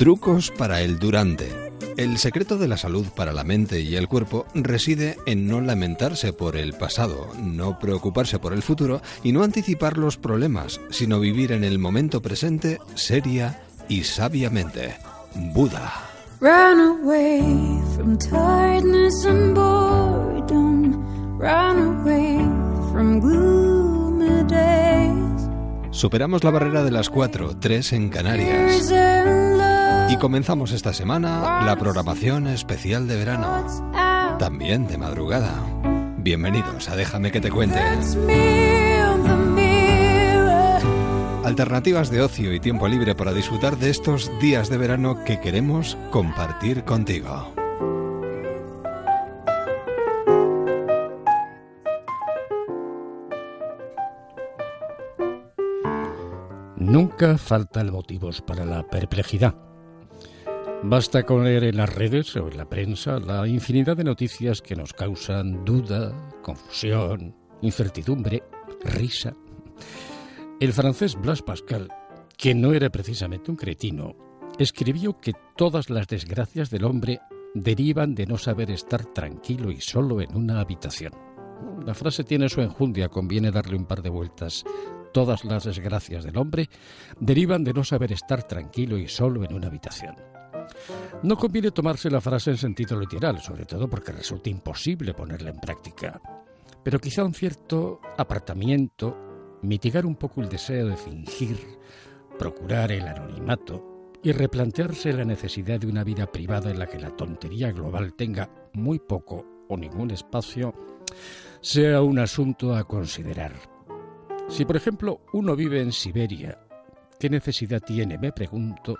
Trucos para el durante. El secreto de la salud para la mente y el cuerpo reside en no lamentarse por el pasado, no preocuparse por el futuro y no anticipar los problemas, sino vivir en el momento presente seria y sabiamente. Buda. Run away from tiredness and boredom. Run away from gloomy days. Superamos la barrera de las cuatro, tres en Canarias. Y comenzamos esta semana la programación especial de verano, también de madrugada. Bienvenidos a Déjame que te cuente. Alternativas de ocio y tiempo libre para disfrutar de estos días de verano que queremos compartir contigo. Nunca faltan motivos para la perplejidad. Basta con leer en las redes o en la prensa la infinidad de noticias que nos causan duda, confusión, incertidumbre, risa. El francés Blas Pascal, que no era precisamente un cretino, escribió que todas las desgracias del hombre derivan de no saber estar tranquilo y solo en una habitación. La frase tiene su enjundia, conviene darle un par de vueltas. Todas las desgracias del hombre derivan de no saber estar tranquilo y solo en una habitación. No conviene tomarse la frase en sentido literal, sobre todo porque resulta imposible ponerla en práctica. Pero quizá un cierto apartamiento, mitigar un poco el deseo de fingir, procurar el anonimato y replantearse la necesidad de una vida privada en la que la tontería global tenga muy poco o ningún espacio, sea un asunto a considerar. Si, por ejemplo, uno vive en Siberia, ¿qué necesidad tiene, me pregunto,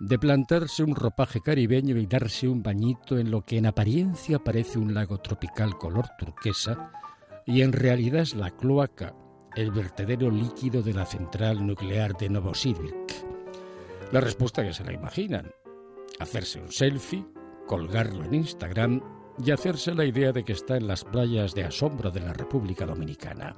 de plantarse un ropaje caribeño y darse un bañito en lo que en apariencia parece un lago tropical color turquesa y en realidad es la cloaca, el vertedero líquido de la central nuclear de Novosibirsk. La respuesta ya se la imaginan. Hacerse un selfie, colgarlo en Instagram y hacerse la idea de que está en las playas de asombro de la República Dominicana.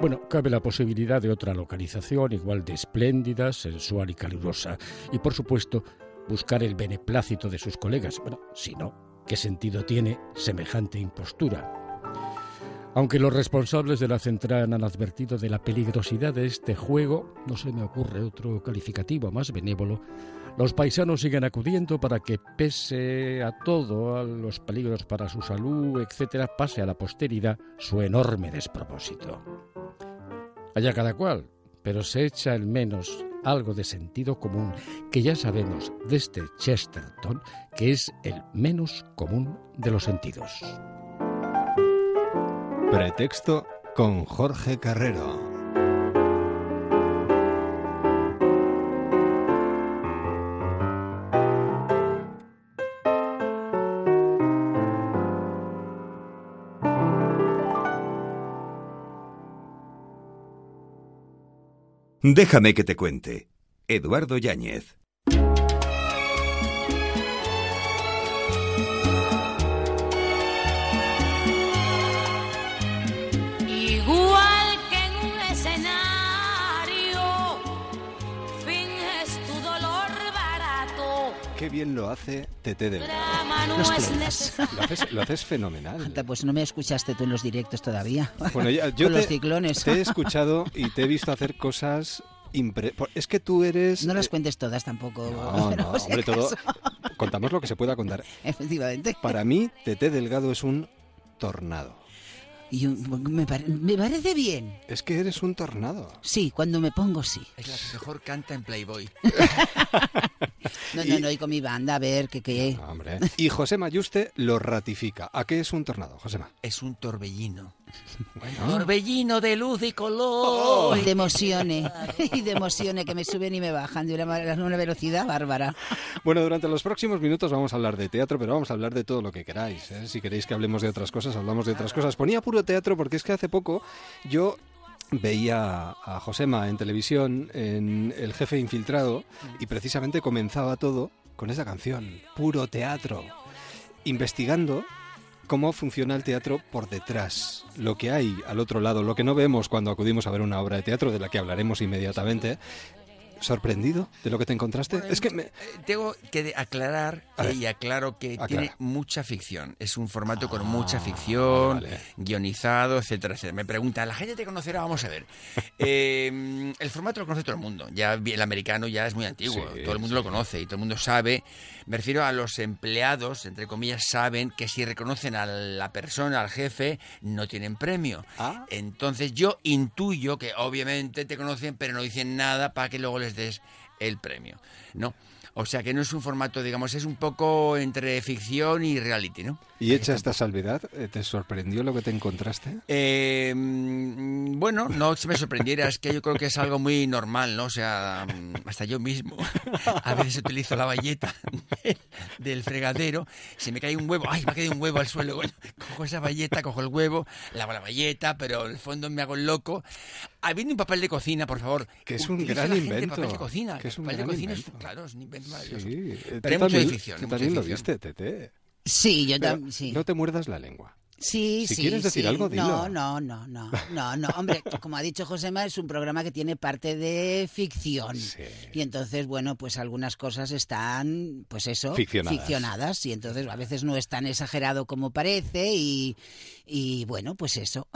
Bueno, cabe la posibilidad de otra localización igual de espléndida, sensual y calurosa. Y por supuesto, buscar el beneplácito de sus colegas. Bueno, si no, ¿qué sentido tiene semejante impostura? Aunque los responsables de la central han advertido de la peligrosidad de este juego, no se me ocurre otro calificativo más benévolo los paisanos siguen acudiendo para que, pese a todo, a los peligros para su salud, etcétera, pase a la posteridad su enorme despropósito. Allá cada cual, pero se echa al menos algo de sentido común que ya sabemos de este Chesterton que es el menos común de los sentidos. Pretexto con Jorge Carrero. Déjame que te cuente. Eduardo Yáñez. Qué bien lo hace Los clones. Lo haces, lo haces fenomenal. Anda, Pues no me escuchaste tú en los directos todavía. Bueno, ya- yo Con te, los ciclones. te he escuchado y te he visto hacer cosas impre... Es que tú eres... No las eh, cuentes todas tampoco. No, si hombre, todo... Contamos lo que se pueda contar. Efectivamente. Para mí, Tete Delgado es un tornado. Y un- me, pare- me parece bien. Es que eres un tornado. Sí, cuando me pongo sí. Es la que mejor canta en Playboy. No, no, no, y con mi banda, a ver, que qué. Hombre. Y José Mayuste lo ratifica. ¿A qué es un tornado, Josema? Es un torbellino. Torbellino de luz y color. De emociones, y de emociones que me suben y me bajan de una velocidad bárbara. Bueno, durante los próximos minutos vamos a hablar de teatro, pero vamos a hablar de todo lo que queráis. ¿eh? Si queréis que hablemos de otras cosas, hablamos de otras cosas. Ponía puro teatro porque es que hace poco yo veía a Josema en televisión, en El Jefe Infiltrado, y precisamente comenzaba todo con esa canción, puro teatro, investigando cómo funciona el teatro por detrás, lo que hay al otro lado, lo que no vemos cuando acudimos a ver una obra de teatro, de la que hablaremos inmediatamente. ¿Sorprendido de lo que te encontraste? es que me... Eh, Tengo que aclarar que- y aclaro que Aclara. tiene mucha ficción. Es un formato con mucha Ah, ficción, vale, vale. guionizado, etcétera, etcétera. Me pregunta, ¿la gente te conocerá? Vamos a ver. Eh, el formato lo conoce todo el mundo. Ya el americano ya es muy antiguo. Sí, todo el mundo sí. lo conoce y todo el mundo sabe. Me refiero a los empleados, entre comillas, saben que si reconocen a la persona, al jefe, no tienen premio. Ah. Entonces yo intuyo que obviamente te conocen, pero no dicen nada para que luego les des el premio, ¿no? O sea que no es un formato, digamos, es un poco entre ficción y reality, ¿no? Y hecha esta salvedad, eh, ¿te sorprendió lo que te encontraste? Eh, mm, bueno, no se me sorprendiera, es que yo creo que es algo muy normal, ¿no? O sea, mm, hasta yo mismo a veces utilizo la bayeta del, del fregadero, se me cae un huevo, ¡ay, me ha caído un huevo al suelo! Bueno, cojo esa bayeta, cojo el huevo, lavo la bayeta, pero en el fondo me hago el loco. Habiendo un papel de cocina, por favor. Que es un gran la gente invento, papel de cocina. que es un papel de gran cocina es- invento. claro, es un invento maravilloso. Sí, eh, Pero hay mucho de también- ficción. Tú también lo viste, Tete. Sí, yo también, sí. No te muerdas la lengua. Sí, Si sí, quieres decir sí. algo, dilo. No, no, no, no, no, no. Hombre, como ha dicho Josema, es un programa que tiene parte de ficción. Sí. Y entonces, bueno, pues algunas cosas están, pues eso, Ficcionadas. ficcionadas, Y entonces a veces no es tan exagerado como parece y, y bueno, pues eso.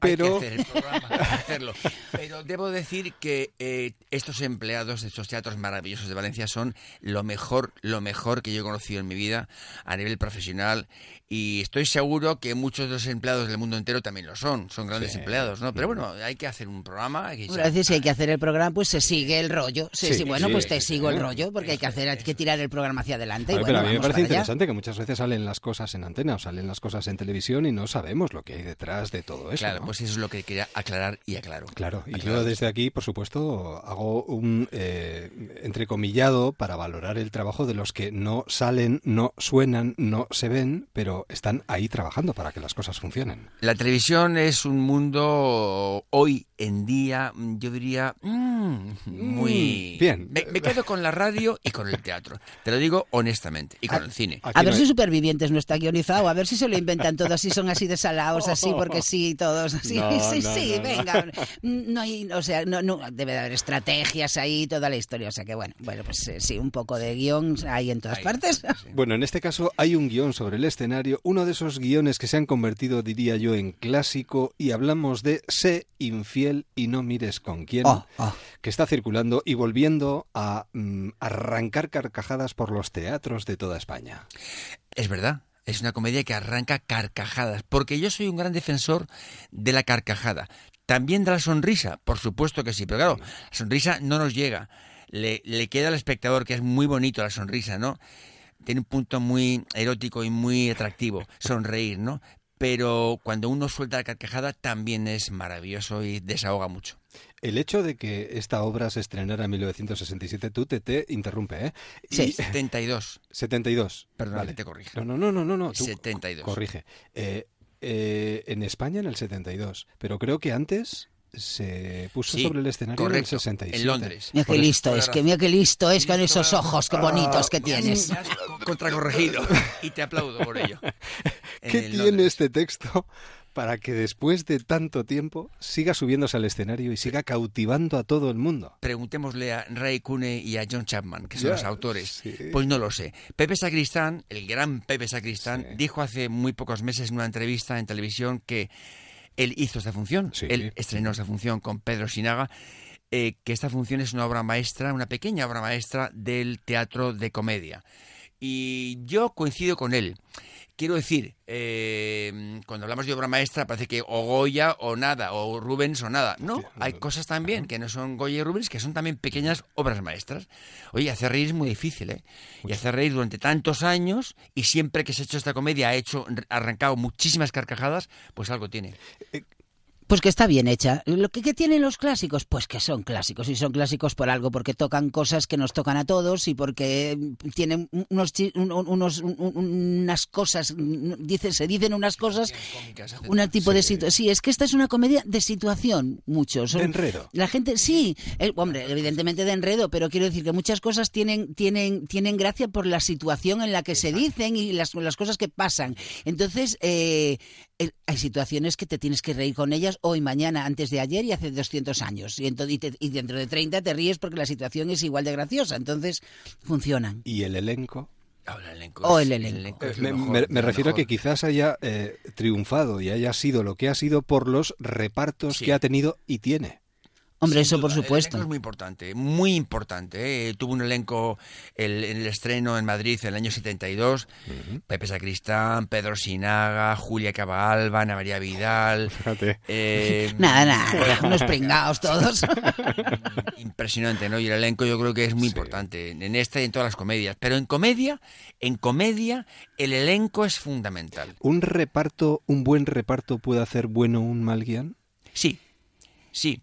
Pero- Hay que hacer el programa, hay que hacerlo. Pero debo decir que eh, estos empleados de estos teatros maravillosos de Valencia son lo mejor, lo mejor que yo he conocido en mi vida a nivel profesional y estoy seguro que muchos de los empleados del mundo entero también lo son, son grandes Sí. empleados, ¿no? Pero bueno, hay que hacer un programa. Hay que A veces si hay que hacer el programa, pues se sigue el rollo. Sí, Sí, sí, bueno, sí, pues te sí, sigo el rollo porque hay que hacer, hay que tirar el programa hacia adelante. A y ver, bueno, pero a mí me parece allá. interesante que muchas veces salen las cosas en antena o salen las cosas en televisión y no sabemos lo que hay detrás de todo eso. Claro, ¿no? pues eso es lo que quería aclarar y aclaro. Claro, y Aclaro. yo desde aquí, por supuesto, hago un eh, entrecomillado para valorar el trabajo de los que no salen, no suenan, no se ven, pero están ahí trabajando para que las cosas funcionen. La televisión es un mundo hoy en día, yo diría, mm, muy... Mm, bien. Me, me quedo con la radio y con el teatro. Te lo digo honestamente. Y con el cine. Aquí A ver no si hay- Supervivientes no está guionizado, a ver si se lo inventan todos, si son así de salados, así, porque sí, todos así. No, sí, no, sí, venga. No hay, o sea, no, no, debe de haber estrategias ahí, toda la historia. O sea que bueno, bueno, pues eh, sí, un poco de guion hay en todas Ahí, partes. sí. Bueno, en este caso hay un guion sobre el escenario, uno de esos guiones que se han convertido, diría yo, en clásico, y hablamos de Sé infiel y no mires con quién, Oh, oh. Que está circulando y volviendo a mm, arrancar carcajadas por los teatros de toda España. Es verdad. Es una comedia que arranca carcajadas. Porque yo soy un gran defensor de la carcajada. También de la sonrisa, por supuesto que sí. Pero claro, la sonrisa no nos llega. Le, le queda al espectador, que es muy bonito la sonrisa, ¿no? Tiene un punto muy erótico y muy atractivo, sonreír, ¿no? Pero cuando uno suelta la carcajada también es maravilloso y desahoga mucho. El hecho de que esta obra se estrenara en 1967, tú te, te interrumpe, ¿eh? Y- Sí. 72. 72. Perdona vale. que te corrija. No, no, no, no, no. no, tú 72. Corrige. Eh, eh, en España en el 72, pero creo que antes se puso Sí, sobre el escenario en correcto, el 67. en Londres. Mira qué listo es, que mira qué listo es con esos la ojos, qué bonitos que tienes. Me has contracorregido y te aplaudo por ello. En ¿Qué tiene Londres. este texto para que después de tanto tiempo siga subiéndose al escenario y siga cautivando a todo el mundo? Preguntémosle a Ray Cune y a John Chapman, que son los autores. sí. Pues no lo sé. Pepe Sacristán, el gran Pepe Sacristán, Sí. dijo hace muy pocos meses en una entrevista en televisión que él hizo esta función. Sí. Él estrenó esta función con Pedro Sinaga. eh, que esta función es una obra maestra, una pequeña obra maestra del teatro de comedia. Y yo coincido con él. Quiero decir, eh, cuando hablamos de obra maestra parece que o Goya o nada, o Rubens o nada. No, hay cosas también que no son Goya y Rubens, que son también pequeñas obras maestras. Oye, hacer reír es muy difícil, ¿eh? Y hacer reír durante tantos años y siempre que se ha hecho esta comedia ha hecho arrancado muchísimas carcajadas, pues algo tiene. Pues que está bien hecha. ¿Lo que, que tienen los clásicos? Pues que son clásicos. Y son clásicos por algo, porque tocan cosas que nos tocan a todos y porque tienen unos, unos un- un- unas cosas, dice, se dicen unas cosas, un tipo de situación. Sí, es que esta es una comedia de situación, mucho. Son- De enredo. La gente, sí, hombre, evidentemente de enredo, pero quiero decir que muchas cosas tienen, tienen, tienen gracia por la situación en la que se dicen y las, las cosas que pasan. Entonces, eh, hay situaciones que te tienes que reír con ellas hoy, mañana, antes de ayer y hace 200 años. Y, entonces, y, te- y dentro de 30 te ríes porque la situación es igual de graciosa. Entonces, funcionan. ¿Y el elenco? Ahora el elenco O es- el elenco. es Me, mejor, refiero a que quizás haya eh, triunfado y haya sido lo que ha sido por los repartos Sí. que ha tenido y tiene. Hombre, Sin eso por duda, supuesto. es muy importante, muy importante. ¿eh? Tuvo un elenco el- en el estreno en Madrid en el año 72. Pepe Sacristán, Pedro Sinaga, Julia Cabalba, Ana María Vidal. Fíjate. eh, Nada, nada, unos pringados todos. Impresionante, ¿no? Y el elenco yo creo que es muy importante en esta y en todas las comedias. Pero en comedia, en comedia, el elenco es fundamental. ¿Un reparto, un buen reparto puede hacer bueno un mal guion? Sí, sí.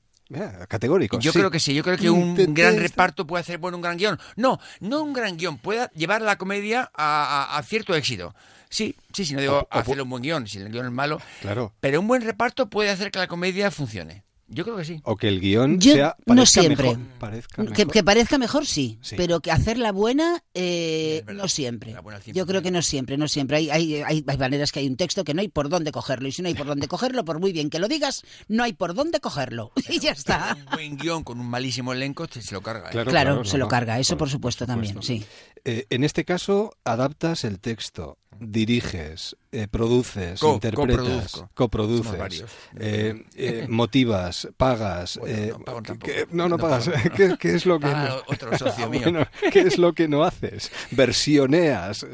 Categórico. Yo sí. creo que sí, yo creo que un Intenté gran reparto puede hacer bueno un gran guion. No, no un gran guion, puede llevar la comedia a, a- a cierto éxito. Sí, sí, sí, no digo O- hacerle un buen guion, si el guion es malo, Claro. pero un buen reparto puede hacer que la comedia funcione. Yo creo que sí. O que el guion Yo sea no parezca siempre. mejor, parezca Que, mejor. que parezca mejor, sí, Sí. pero que hacerla buena, eh, no siempre. Buena Yo creo que no siempre, no siempre. Hay, hay, hay, hay maneras que hay un texto que no hay por dónde cogerlo. Y si no hay por dónde cogerlo, por muy bien que lo digas, no hay por dónde cogerlo. Y ya está. Un buen guion con un malísimo elenco se se lo carga. ¿eh? Claro, Claro, claro, se no, lo no, carga. Eso, por por supuesto, también, supuesto. sí. Eh, en este caso, adaptas el texto, diriges, eh, produces, Co- interpretas, coproduces, eh, eh, motivas, pagas. Bueno, no pago ¿qué- tampoco. qué- no, no, No pagas. pago. ¿Qué, qué es lo que Ah, no? otro socio mío. Bueno, ¿Qué es lo que no haces? Versioneas.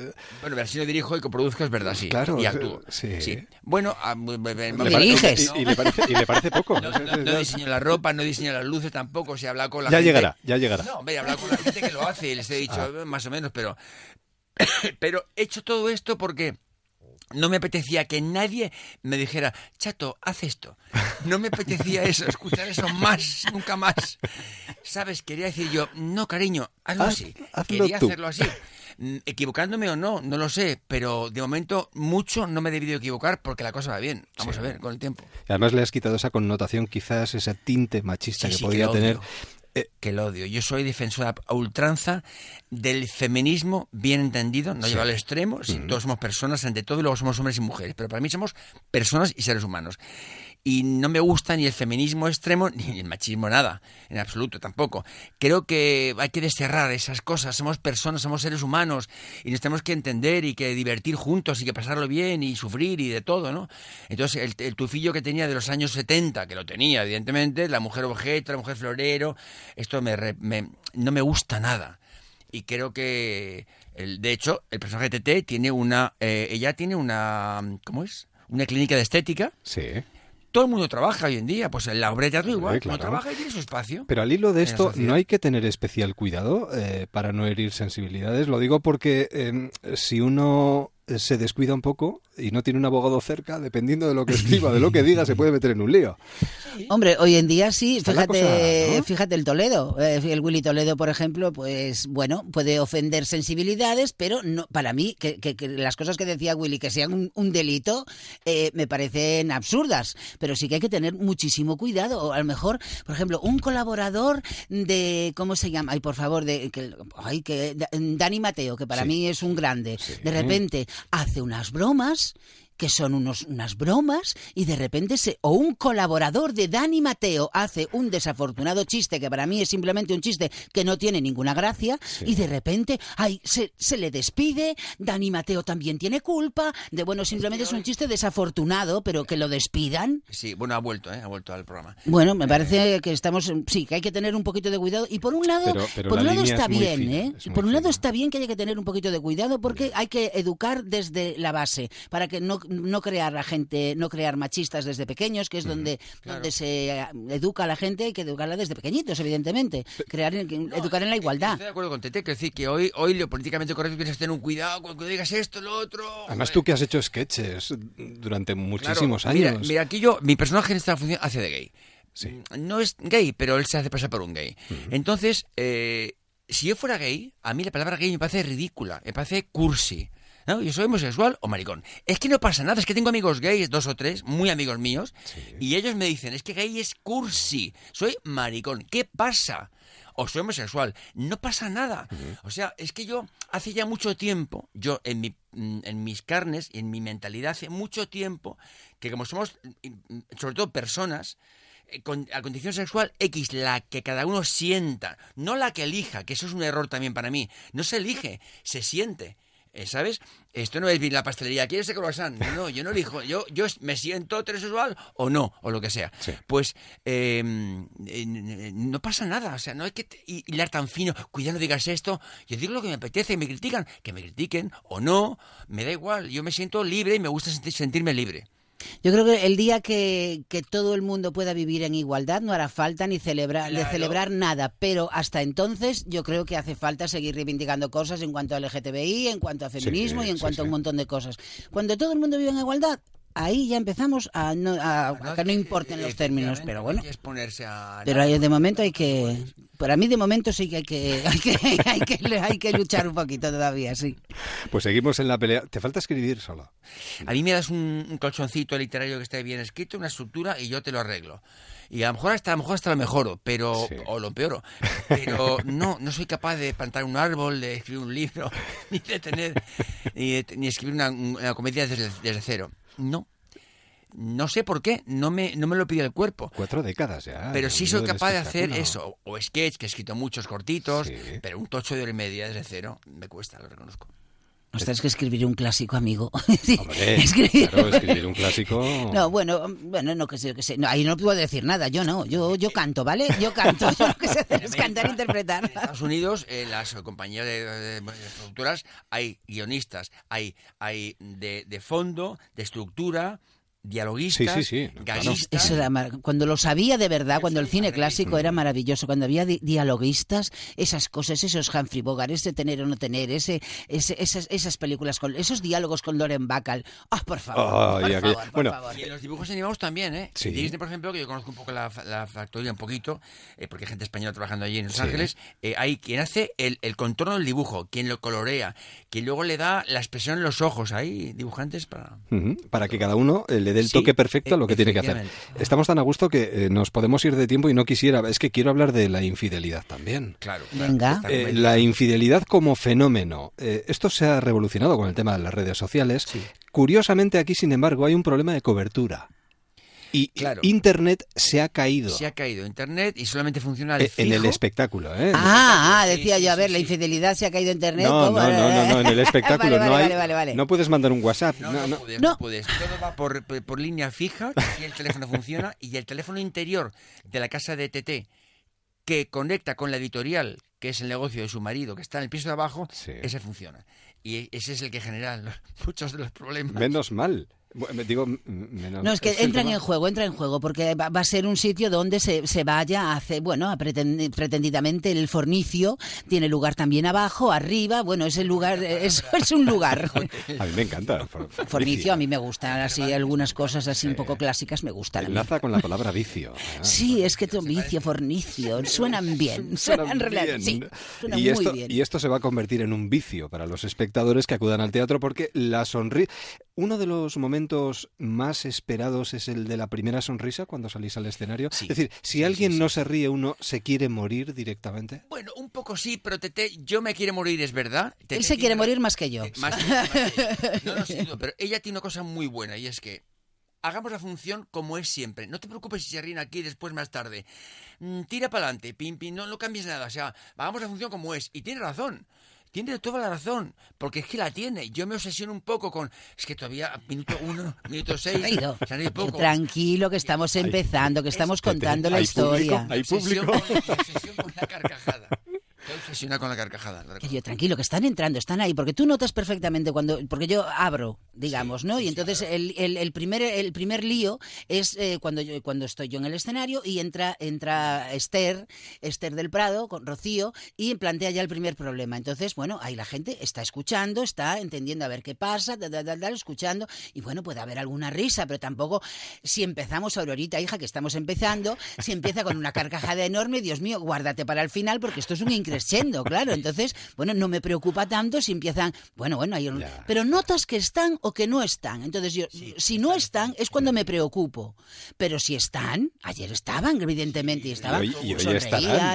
Bueno, si lo dirijo y coproduzco es verdad, sí. Claro, Y actúo. sí. Bueno, a- parece- Diriges. Y, y le parece, y le parece poco. No, diseño la ropa, no diseño las luces tampoco. He hablado con la ya gente- llegará, ya llegará. No, hombre, he hablado con la gente que lo hace y les he dicho Ah. más o menos, pero. pero he hecho todo esto porque. No me apetecía que nadie me dijera, chato, haz esto. No me apetecía eso, escuchar eso más, nunca más. ¿Sabes? Quería decir yo, no, cariño, hazlo Haz- así. hazlo Quería tú. hacerlo así. Mm, Equivocándome o no, no lo sé, pero de momento mucho no me he debido equivocar porque la cosa va bien. Vamos Sí. a ver, con el tiempo. Y Además le has quitado esa connotación, quizás ese tinte machista Sí, que sí, podía tener. Odio. que lo odio. Yo soy defensora a ultranza del feminismo bien entendido, no Sí. llevado al extremo. Sí, Todos somos personas ante todo y luego somos hombres y mujeres, pero para mí somos personas y seres humanos. Y no me gusta ni el feminismo extremo ni el machismo nada, en absoluto tampoco. Creo que hay que desterrar esas cosas. Somos personas, somos seres humanos y nos tenemos que entender y que divertir juntos y que pasarlo bien y sufrir y de todo, ¿no? Entonces, el, tufillo que tenía de los años 70, que lo tenía, evidentemente, la mujer objeto, la mujer florero, esto me, me- no me gusta nada. Y creo que, el, de hecho, el personaje de TT tiene una, eh, ella tiene una, ¿cómo es? Una clínica de estética. Sí. Todo el mundo trabaja hoy en día, pues en la obra de teatro igual, claro. trabaja y tiene su espacio. Pero al hilo de esto, no hay que tener especial cuidado eh, para no herir sensibilidades. Lo digo porque eh, si uno se descuida un poco y no tiene un abogado cerca, dependiendo de lo que escriba, de lo que diga, se puede meter en un lío. Hombre, hoy en día sí, Está fíjate, cosa, ¿no? fíjate el Toledo, eh, el Willy Toledo, por ejemplo, pues bueno, puede ofender sensibilidades, pero no, para mí, que, que- que las cosas que decía Willy, que sean un, un delito, eh, me parecen absurdas, pero sí que hay que tener muchísimo cuidado. O a lo mejor, por ejemplo, un colaborador de, ¿cómo se llama? Ay, por favor, de, que, ay, que, Dani Mateo, que para Sí. mí es un grande, Sí. de repente hace unas bromas que son unos, unas bromas y de repente se, o un colaborador de Dani Mateo hace un desafortunado chiste que para mí es simplemente un chiste que no tiene ninguna gracia y de repente ay, se, se le despide, Dani Mateo también tiene culpa, de bueno, simplemente es un chiste desafortunado, pero que lo despidan. Sí, bueno, ha vuelto, ¿eh? ha vuelto al programa. Bueno, me parece que estamos, sí, que hay que tener un poquito de cuidado y por un lado, Pero- pero por un la lado está es bien, fina, ¿eh? es Por un lado está bien que haya que tener un poquito de cuidado porque hay que educar desde la base para que no, no crear a gente, no crear machistas desde pequeños, que es donde, donde se eh, educa a la gente, hay que educarla desde pequeñitos, evidentemente, crear, educar en la igualdad. Estoy de acuerdo con Tete, que decir que hoy, hoy lo políticamente correcto tienes que tener un cuidado cuando digas esto, lo otro. Además, tú que has hecho sketches durante muchísimos mira, años. Mira, aquí yo, mi personaje en esta función hace de gay. Sí. No es gay, pero él se hace pasar por un gay. Entonces, eh, si yo fuera gay, a mí la palabra gay me parece ridícula, me parece cursi. ¿No? Yo soy homosexual o maricón. Es que no pasa nada, es que tengo amigos gays, dos o tres, muy amigos míos, y ellos me dicen, es que gay es cursi, soy maricón. ¿Qué pasa? O soy homosexual. No pasa nada. O sea, es que yo hace ya mucho tiempo, yo en, mi, mm, en mis carnes y en mi mentalidad, hace mucho tiempo que como somos, mm, sobre todo personas, eh, con a condición sexual X, la que cada uno sienta, no la que elija, que eso es un error también para mí. No se elige, se siente. Eh, ¿Sabes? Esto no es bien la pastelería. ¿Quieres ese croissant? No, no, yo no elijo. Yo, yo me siento heterosexual o no, o lo que sea. Sí. Pues eh, no pasa nada. O sea, no hay que hilar tan fino. Cuidado, no digas esto. Yo digo lo que me apetece y me critican. Que me critiquen o no. Me da igual. Yo me siento libre y me gusta sentir- sentirme libre. Yo creo que el día que, que todo el mundo pueda vivir en igualdad no hará falta ni celebrar, de Claro. celebrar nada, pero hasta entonces yo creo que hace falta seguir reivindicando cosas en cuanto a LGTBI, en cuanto a feminismo y en sí, cuanto a un montón de cosas. Cuando todo el mundo vive en igualdad, ahí ya empezamos a, no, a, a que no importen los términos, pero bueno. Es ponerse a Pero ahí de momento hay que, para mí de momento sí que hay que, hay que, hay que, hay que luchar un poquito todavía, sí. Pues seguimos en la pelea. Te falta escribir solo. A mí me das un, un colchoncito literario que esté bien escrito, una estructura y yo te lo arreglo. Y a lo mejor hasta, a lo mejor hasta lo mejoro, pero, Sí. o lo empeoro. Pero no, no soy capaz de plantar un árbol, de escribir un libro, ni de tener, ni, de- ni escribir una, una comedia desde, desde cero. No. No sé por qué, no me, no me lo pide el cuerpo. Cuatro décadas ya. Pero sí soy capaz de hacer eso. O sketch, que he escrito muchos cortitos, Sí. pero un tocho de hora y media desde cero me cuesta, lo reconozco. Ostras, es que escribir un clásico, amigo. Hombre, Escribir- claro, escribir un clásico. No, bueno, bueno, no que sé, que sé. No, ahí no puedo decir nada, yo no, yo, yo canto, ¿vale? Yo canto, yo lo que sé hacer es cantar e interpretar. En Estados Unidos, en las compañías de, de- de productoras, hay guionistas, hay, hay de, de fondo, de estructura, dialoguistas, Sí. Eso era mar- cuando lo sabía de verdad, cuando el cine clásico era maravilloso, cuando había di- dialoguistas, esas cosas, esos Humphrey Bogart, ese tener o no tener, ese, ese- esas, esas películas con esos diálogos con Loren Bacall. Ah, por favor, por aquello- favor, por bueno, favor. Y en los dibujos animados también, ¿eh? Sí. Disney, por ejemplo, que yo conozco un poco la, la factoría, un poquito, eh, porque hay gente española trabajando allí en Los Sí. Ángeles, eh, hay quien hace el, el contorno del dibujo, quien lo colorea, quien luego le da la expresión en los ojos. Hay dibujantes para... Para que cada uno eh, le dé el Sí, toque perfecto a lo que tiene que hacer. Estamos tan a gusto que eh, nos podemos ir de tiempo y no quisiera. Es que quiero hablar de la infidelidad también. Claro. Venga. Esta Eh, la infidelidad como fenómeno. Eh, esto se ha revolucionado con el tema de las redes sociales. Curiosamente aquí, sin embargo, hay un problema de cobertura. Y Claro. Internet se ha caído Se ha caído Internet y solamente funciona de eh, en el espectáculo. ¿eh? Ah, ah, decía sí, yo, a ver, sí. la infidelidad se ha caído en internet. No, no, no, no, no, en el espectáculo vale, vale, no hay. vale, vale, vale. No puedes mandar un WhatsApp. No, no, no, no. puedes, No. no puedes. Todo va por, por- por línea fija, aquí el teléfono funciona, y el teléfono interior de la casa de TT, que conecta con la editorial, que es el negocio de su marido, que está en el piso de abajo, Sí. ese funciona. Y ese es el que genera los- muchos de los problemas. Menos mal. Bueno, Digo, m- menos No, es que entran en juego, entra en juego, porque va, va a ser un sitio donde se, se vaya a hacer, bueno, a preten- pretendidamente el fornicio tiene lugar también abajo, arriba, bueno, es el lugar, es, es un lugar. A mí me encanta. el for- Fornicio, a mí me gustan así, algunas cosas así un poco clásicas me gustan. Enlaza con la palabra vicio. Ah, Sí, es que tu vicio, fornicio, suenan bien, suenan, Suenan rela- bien. sí, suenan y, muy esto, bien. y esto se va a convertir en un vicio para los espectadores que acudan al teatro porque la sonrisa... uno de los momentos más esperados es el de la primera sonrisa cuando salís al escenario. Sí. Es decir, si Sí, alguien sí, no se ríe, uno se quiere morir directamente. Bueno, un poco sí, pero Tete, yo me quiere morir, es verdad. Tete Él se quiere tiene- morir más que yo. Eh, más que- más que- no, no, sin duda, pero ella tiene una cosa muy buena y es que hagamos la función como es siempre. No te preocupes si se ríen aquí después más tarde. Mm, tira para adelante, pim, pim, no, no cambies nada. O sea, hagamos la función como es. Y tiene razón. Tiene toda la razón, porque es que la tiene. Yo me obsesiono un poco con. Es que todavía, minuto uno, minuto seis. Se han ido poco. Tranquilo, que estamos empezando, que estamos contando la historia. público, hay público. obsesión con la carcajada. Estoy obsesionado con la carcajada. yo, tranquilo, que están entrando, están ahí, porque tú notas perfectamente cuando, porque yo abro, digamos, ¿no? Y entonces el, el- el primer, el primer lío es eh, cuando yo, cuando estoy yo en el escenario y entra, entra Esther, Esther del Prado, con Rocío, y plantea ya el primer problema. Entonces, bueno, ahí la gente está escuchando, está entendiendo a ver qué pasa, tal, escuchando, y bueno, puede haber alguna risa, pero tampoco, si empezamos Aurorita, hija, que estamos empezando, si empieza con una carcajada enorme, Dios mío, guárdate para el final, porque esto es un increciendo, claro. Entonces, bueno, no me preocupa tanto si empiezan, bueno, bueno, hay un- pero notas que están o que no están. Entonces, yo, si no están, es cuando me preocupo. Pero si están, ayer estaban, evidentemente, y estaban, Y hoy- y hoy sonreían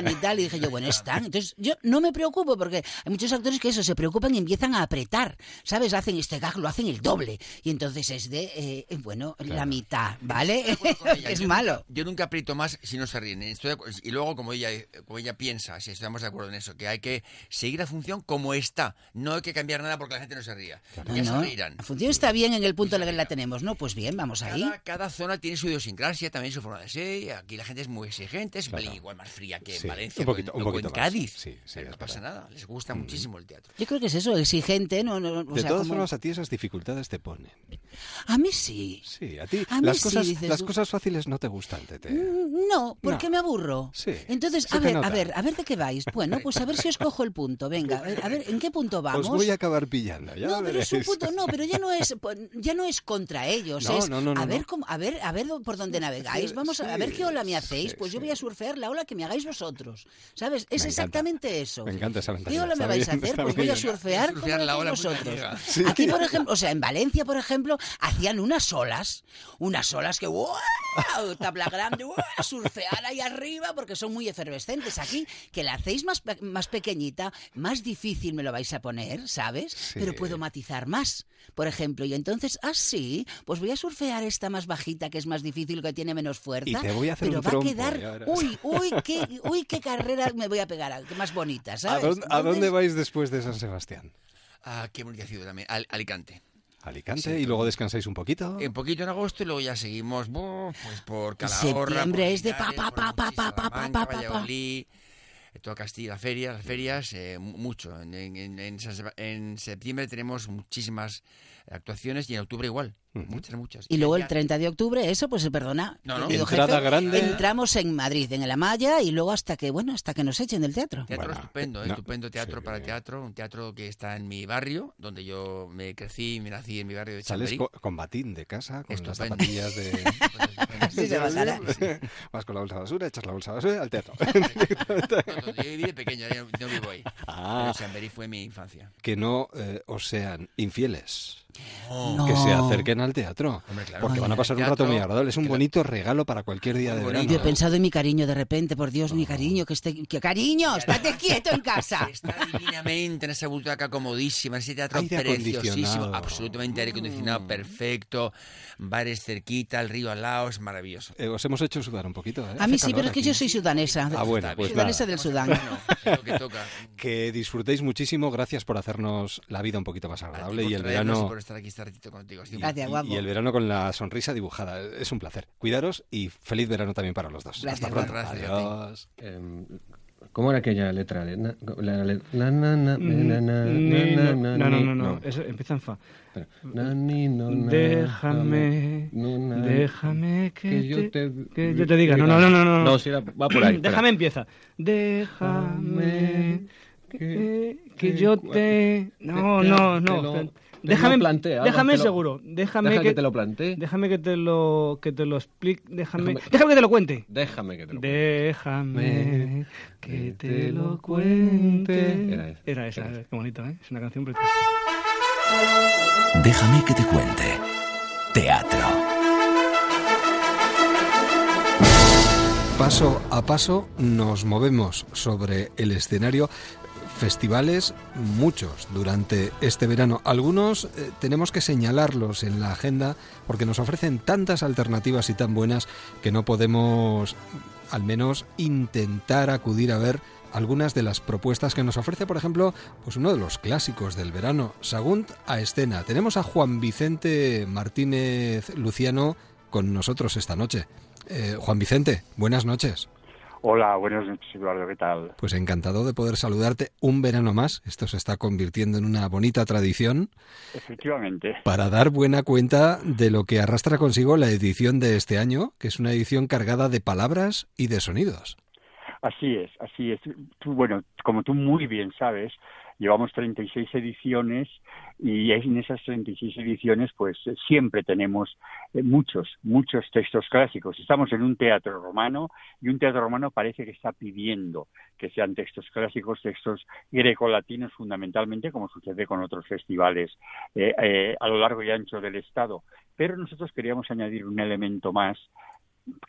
estarán. y tal, y dije yo, bueno, están. Entonces, yo no me preocupo porque hay muchos actores que eso, se preocupan y empiezan a apretar, ¿sabes? Hacen este gag, lo hacen el doble. Y entonces es de, eh, bueno, la mitad, ¿vale? Es Yo malo. yo nunca aprieto más si no se ríen. ¿eh? Estoy de acuerdo. y luego, como ella, como ella piensa, si estamos de acuerdo en eso, que hay que seguir la función como está. No hay que cambiar nada porque la gente no se ría. No, Ya se no, reirán. la función está bien en el punto en el que la tenemos, ¿no? Pues bien, vamos ahí. Cada, cada zona tiene su idiosincrasia, también su forma de ser. Aquí la gente es muy exigente, es pelín igual más fría que Sí, en Valencia un poquito- o un poquito en más. Cádiz. Sí, sí, Pero no pasa verdad. nada, les gusta muchísimo el teatro. Yo creo que es eso, exigente, ¿no? no, o De sea, todas como- formas, a ti esas dificultades te ponen. A mí sí. Sí, a ti A mí las, sí, cosas, dices las tú. cosas fáciles no te gustan, Tete. Mm, No, porque No. me aburro. Sí, Entonces, se a ver, a ver, a ver de qué vais. Bueno, pues a ver si os cojo el punto. Venga, a ver, a ver, ¿en qué punto vamos? Os voy a acabar pillando, ya no, pero es un punto, no, pero ya no es, ya no es contra ellos, No, es no, no, no, a ver cómo, a ver, a ver por dónde navegáis, vamos a, a ver sí, qué ola me hacéis, sí, pues yo sí. voy a surfear la ola que me hagáis vosotros, ¿sabes? Es Me encanta. exactamente eso. Me encanta esa ¿Qué mentalidad, ola me vais a hacer? Pues voy a surfear, como Surfear la ola vosotros. Sí. Aquí, por ejemplo, o sea, en Valencia, por ejemplo, hacían unas olas, unas olas que ¡wow! tabla grande, ¡wow! surfear ahí arriba porque son muy efervescentes. Aquí, que la hacéis más, más pequeñita, más difícil me lo vais a poner, ¿sabes? Sí. Pero puedo matizar más, por ejemplo. Y entonces, ah, sí, pues voy a surfear esta más bajita, que es más difícil, que tiene menos fuerza. Y te voy a hacer pero un va trompo, a quedar, uy, uy, qué, uy, qué carrera me voy a pegar, qué más bonita, ¿A ¿sabes? dónde, a dónde vais después de San Sebastián? Ah, qué bonita ciudad también. Al- Alicante. Alicante Sí, y luego descansáis un poquito. Un poquito en agosto y luego ya seguimos pues por Calahorra. Septiembre por es de pa, pa, pa, pa, pa, pa, pa, pa, pa. Toda Castilla, ferias, las ferias, eh, mu- mucho. En, en- en septiembre tenemos muchísimas actuaciones y en octubre igual. Muchas, muchas. Y luego el ya- 30 de octubre, eso pues perdona. No, no. querido Entrada jefe, grande. Entramos en Madrid, en el Amaya, y luego hasta que, bueno, hasta que nos echen del teatro. Teatro Bueno, estupendo, ¿eh? no, estupendo teatro sí. para teatro, un teatro que está en mi barrio, donde yo me crecí, me nací en mi barrio de Sales Chamberí. co- con, batín de casa, con las Estupendo. zapatillas de... Sí, se basará. Vas con la bolsa de basura, echas la bolsa de basura al teatro. Yo viví de pequeño, yo no vivo ahí. Ah. Pero Chamberí fue mi infancia. que no eh, os sean infieles. No. Que se acerquen al teatro. Hombre, claro. Porque Ay, van a pasar un rato muy agradable. Es un bonito regalo para cualquier día de verano. Yo he pensado en mi cariño de repente, por Dios, mi cariño, que esté... Que, ¡Cariño, estate quieto en casa! Está divinamente en esa butaca comodísima, en ese teatro Aire preciosísimo, absolutamente aire acondicionado, perfecto, bares cerquita, el río al lado, es maravilloso. Eh, os hemos hecho sudar un poquito. ¿eh? A mí Hace sí, pero es que aquí. yo soy sudanesa. Ah, bueno, pues. Sudanesa nada. del Sudán. Bueno, que toca. Que disfrutéis muchísimo. Gracias por hacernos la vida un poquito más agradable. Y el verano... estar aquí este ratito contigo. un Gracias, y- guapo. y el verano con la sonrisa dibujada. Es un placer. Cuidaros y feliz verano también para los dos. Gracias, Hasta pronto. gracias. Adiós. Em, ¿Cómo era aquella letra? La, la, la, la, na, na, na, na, ni- na, no, na, no, no, no, eso empieza en fa. Espera. Na, ni, no, na, Déjame, no, na, déjame que, que yo te, te, que yo te diga. No, no, no, no. no. No, si era- va por ahí. Déjame empieza. Déjame que, que yo te... No, no. Déjame, plantea, déjame te lo- seguro. Déjame Deja que, que te lo plantee. Déjame que te lo, que te lo explique. Déjame, Déjame- déjame que te lo cuente. Déjame que te lo Déjame que te lo cuente. Era esa. Era esa, Era esa. qué bonito, ¿eh? Es una canción preciosa. Déjame que te cuente. Teatro. Paso a paso nos movemos sobre el escenario. Festivales, muchos durante este verano. Algunos eh, tenemos que señalarlos en la agenda porque nos ofrecen tantas alternativas y tan buenas que no podemos al menos intentar acudir a ver algunas de las propuestas que nos ofrece, por ejemplo, pues uno de los clásicos del verano, Sagunt a escena. Tenemos a Juan Vicente Martínez Luciano con nosotros esta noche. Eh, Juan Vicente, buenas noches. Hola, buenas noches Eduardo, ¿qué tal? Pues encantado de poder saludarte un verano más. Esto se está convirtiendo en una bonita tradición. Efectivamente. Para dar buena cuenta de lo que arrastra consigo la edición de este año, que es una edición cargada de palabras y de sonidos. Así es, así es. Tú, bueno, como tú muy bien sabes, llevamos 36 ediciones y en esas 36 ediciones pues eh, siempre tenemos eh, muchos, muchos textos clásicos. Estamos en un teatro romano y un teatro romano parece que está pidiendo que sean textos clásicos, textos grecolatinos fundamentalmente, como sucede con otros festivales eh, a lo largo y ancho del Estado. Pero nosotros queríamos añadir un elemento más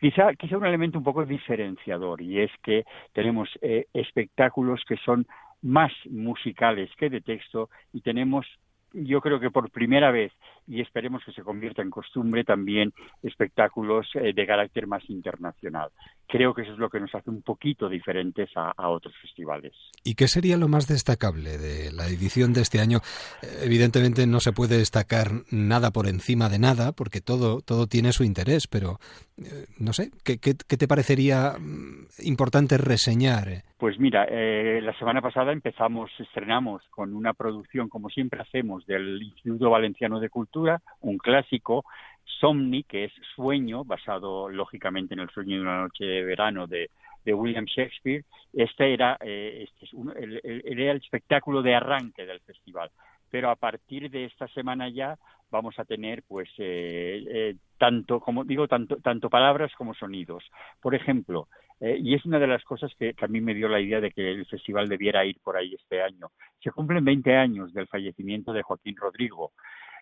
quizá, quizá un elemento un poco diferenciador y es que tenemos eh, espectáculos que son más musicales que de texto y tenemos yo creo que por primera vez, y esperemos que se convierta en costumbre, también espectáculos eh, de carácter más internacional. Creo que eso es lo que nos hace un poquito diferentes a, otros festivales. ¿Y qué sería lo más destacable de la edición de este año? Eh, evidentemente no se puede destacar nada por encima de nada, porque todo, todo tiene su interés, pero eh, no sé, ¿qué, qué, te parecería mm, importante reseñar? Pues mira, la semana pasada empezamos, estrenamos con una producción, como siempre hacemos, del Instituto Valenciano de Cultura, un clásico, Somni, que es Sueño, basado lógicamente en el sueño de una noche de verano de, William Shakespeare. Este era, eh, este el, era el espectáculo de arranque del festival. Pero a partir de esta semana ya vamos a tener, pues, eh, eh, tanto, como digo, tanto, tanto palabras como sonidos. Por ejemplo, eh, y es una de las cosas que, a mí me dio la idea de que el festival debiera ir por ahí este año. Se cumplen 20 años del fallecimiento de Joaquín Rodrigo,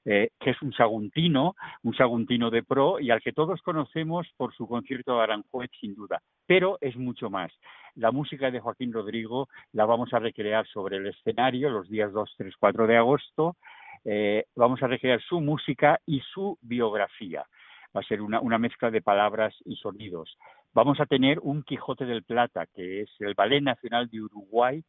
eh, que es un saguntino, un saguntino de pro y al que todos conocemos por su concierto de Aranjuez, sin duda. Pero es mucho más. La música de Joaquín Rodrigo la vamos a recrear sobre el escenario los días 2, 3, 4 de agosto. Eh, vamos a recrear su música y su biografía va a ser una, una, mezcla de palabras y sonidos. Vamos a tener un Quijote del Plata, que es el Ballet Nacional de Uruguay,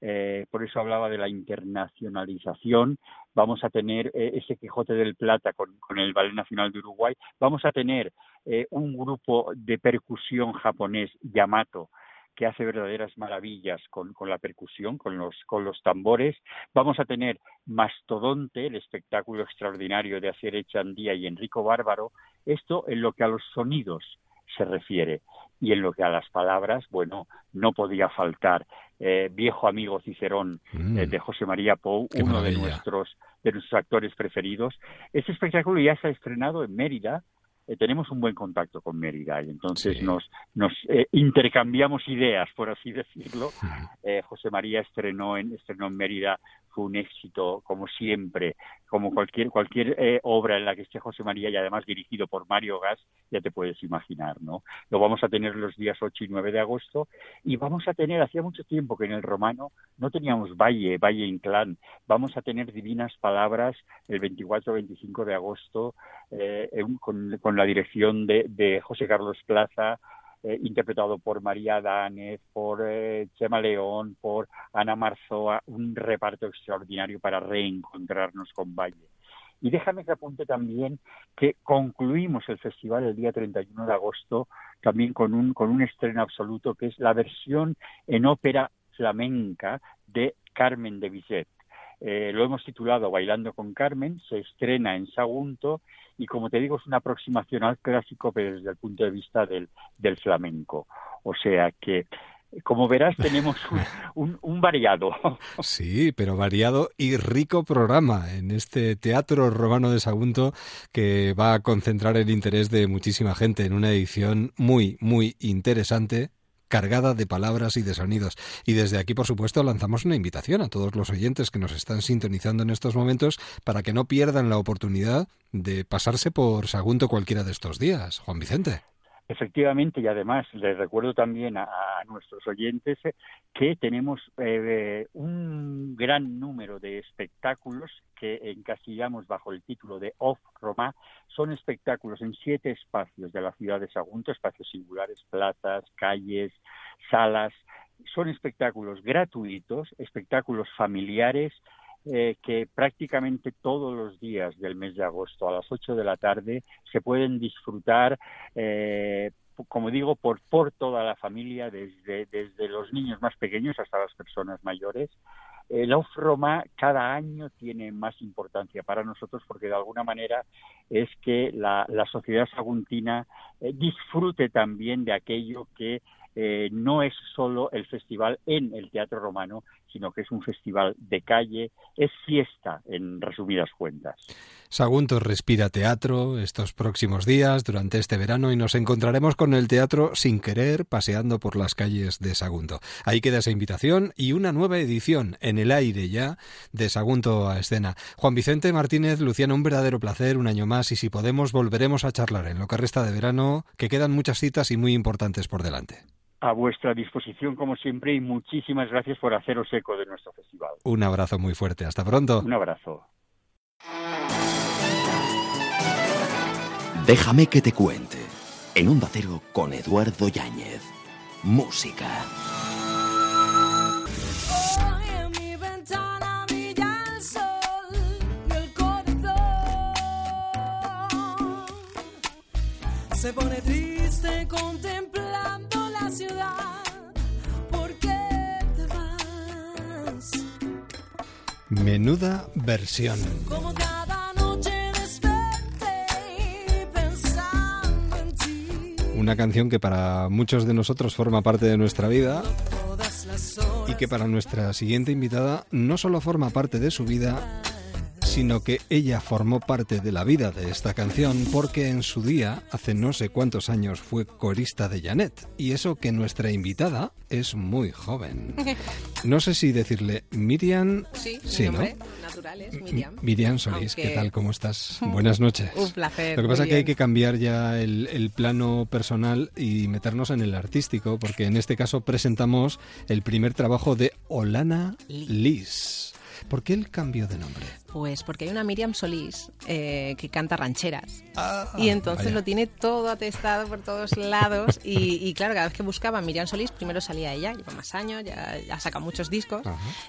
eh, por eso hablaba de la internacionalización. Vamos a tener eh, ese Quijote del Plata con, el Ballet Nacional de Uruguay. Vamos a tener eh, un grupo de percusión japonés, Yamato, que hace verdaderas maravillas con, con, la percusión, con los, con los tambores. Vamos a tener Mastodonte, el espectáculo extraordinario de Asier Echandía y Enrico Bárbaro. Esto en lo que a los sonidos se refiere. Y en lo que a las palabras, bueno, no podía faltar eh, viejo amigo Cicerón mm. eh, de José María Pou, uno de nuestros, de nuestros actores preferidos. Este espectáculo ya se ha estrenado en Mérida. Eh, tenemos un buen contacto con Mérida y entonces nos, nos intercambiamos ideas, por así decirlo. José María estrenó en, estrenó en Mérida fue un éxito, como siempre, como cualquier cualquier eh, obra en la que esté José María y además dirigido por Mario Gas, ya te puedes imaginar, ¿no? Lo vamos a tener los días 8 y 9 de agosto y vamos a tener, hacía mucho tiempo que en el romano no teníamos Valle, Valle Inclán, vamos a tener divinas palabras el 24-25 de agosto eh, con, con, la dirección de, de José Carlos Plaza, eh, interpretado por María Danez, por eh, Chema León, por Ana Marzoa, un reparto extraordinario para reencontrarnos con Valle. Y déjame que apunte también que concluimos el festival el día 31 de agosto también con un, con un estreno absoluto que es la versión en ópera flamenca de Carmen de Bizet. Eh, lo hemos titulado Bailando con Carmen, se estrena en Sagunto y como te digo es una aproximación al clásico pero desde el punto de vista del, del flamenco. O sea que como verás, tenemos un, un, variado. Sí, pero variado y rico programa en este Teatro Romano de Sagunto que va a concentrar el interés de muchísima gente en una edición muy, muy interesante cargada de palabras y de sonidos. Y desde aquí, por supuesto, lanzamos una invitación a todos los oyentes que nos están sintonizando en estos momentos para que no pierdan la oportunidad de pasarse por Sagunto cualquiera de estos días. Juan Vicente. Efectivamente, y además les recuerdo también a, nuestros oyentes eh, que tenemos eh, un gran número de espectáculos que encasillamos bajo el título de Off Roma. Son espectáculos en siete espacios de la ciudad de Sagunto, espacios singulares, plazas, calles, salas. Son espectáculos gratuitos, espectáculos familiares, eh, que prácticamente todos los días del mes de agosto a las 8 de la tarde se pueden disfrutar, eh, como digo, por, toda la familia, desde, desde los niños más pequeños hasta las personas mayores. El Off Roma cada año tiene más importancia para nosotros porque de alguna manera es que la, sociedad saguntina eh, disfrute también de aquello que no es solo el festival en el Teatro Romano, sino que es un festival de calle, es fiesta, en resumidas cuentas. Sagunto respira teatro estos próximos días, durante este verano, y nos encontraremos con el teatro sin querer paseando por las calles de Sagunto. Ahí queda esa invitación y una nueva edición en el aire ya de Sagunto a escena. Juan Vicente Martínez, Luciano, un verdadero placer, un año más, y si podemos volveremos a charlar en lo que resta de verano, que quedan muchas citas y muy importantes por delante. A vuestra disposición, como siempre, y muchísimas gracias por haceros eco de nuestro festival. Un abrazo muy fuerte. Hasta pronto. Un abrazo. Déjame que te cuente. En Onda Cero con Eduardo Yáñez. Música. Hoy en mi ventana brilla el sol y el corazón se pone triste contemplando Menuda versión. Una canción que para muchos de nosotros forma parte de nuestra vida y que para nuestra siguiente invitada no solo forma parte de su vida, sino que ella formó parte de la vida de esta canción porque en su día, hace no sé cuántos años, fue corista de Janet. Y eso que nuestra invitada es muy joven. No sé si decirle Miriam. Sí, Sí, mi ¿no? nombre natural es Miriam. Miriam Solís, Aunque- ¿qué tal? ¿Cómo estás? Buenas noches. Un placer. Lo que pasa es que hay que cambiar ya el, el plano personal y meternos en el artístico, porque en este caso presentamos el primer trabajo de Olana Liz. ¿Por qué el cambio de nombre? Pues porque hay una Miriam Solís eh, que canta rancheras. y entonces vaya. lo tiene todo atestado por todos lados. Y, y claro, cada vez que buscaba Miriam Solís, primero salía ella, lleva más años, ya, ya ha sacado muchos discos.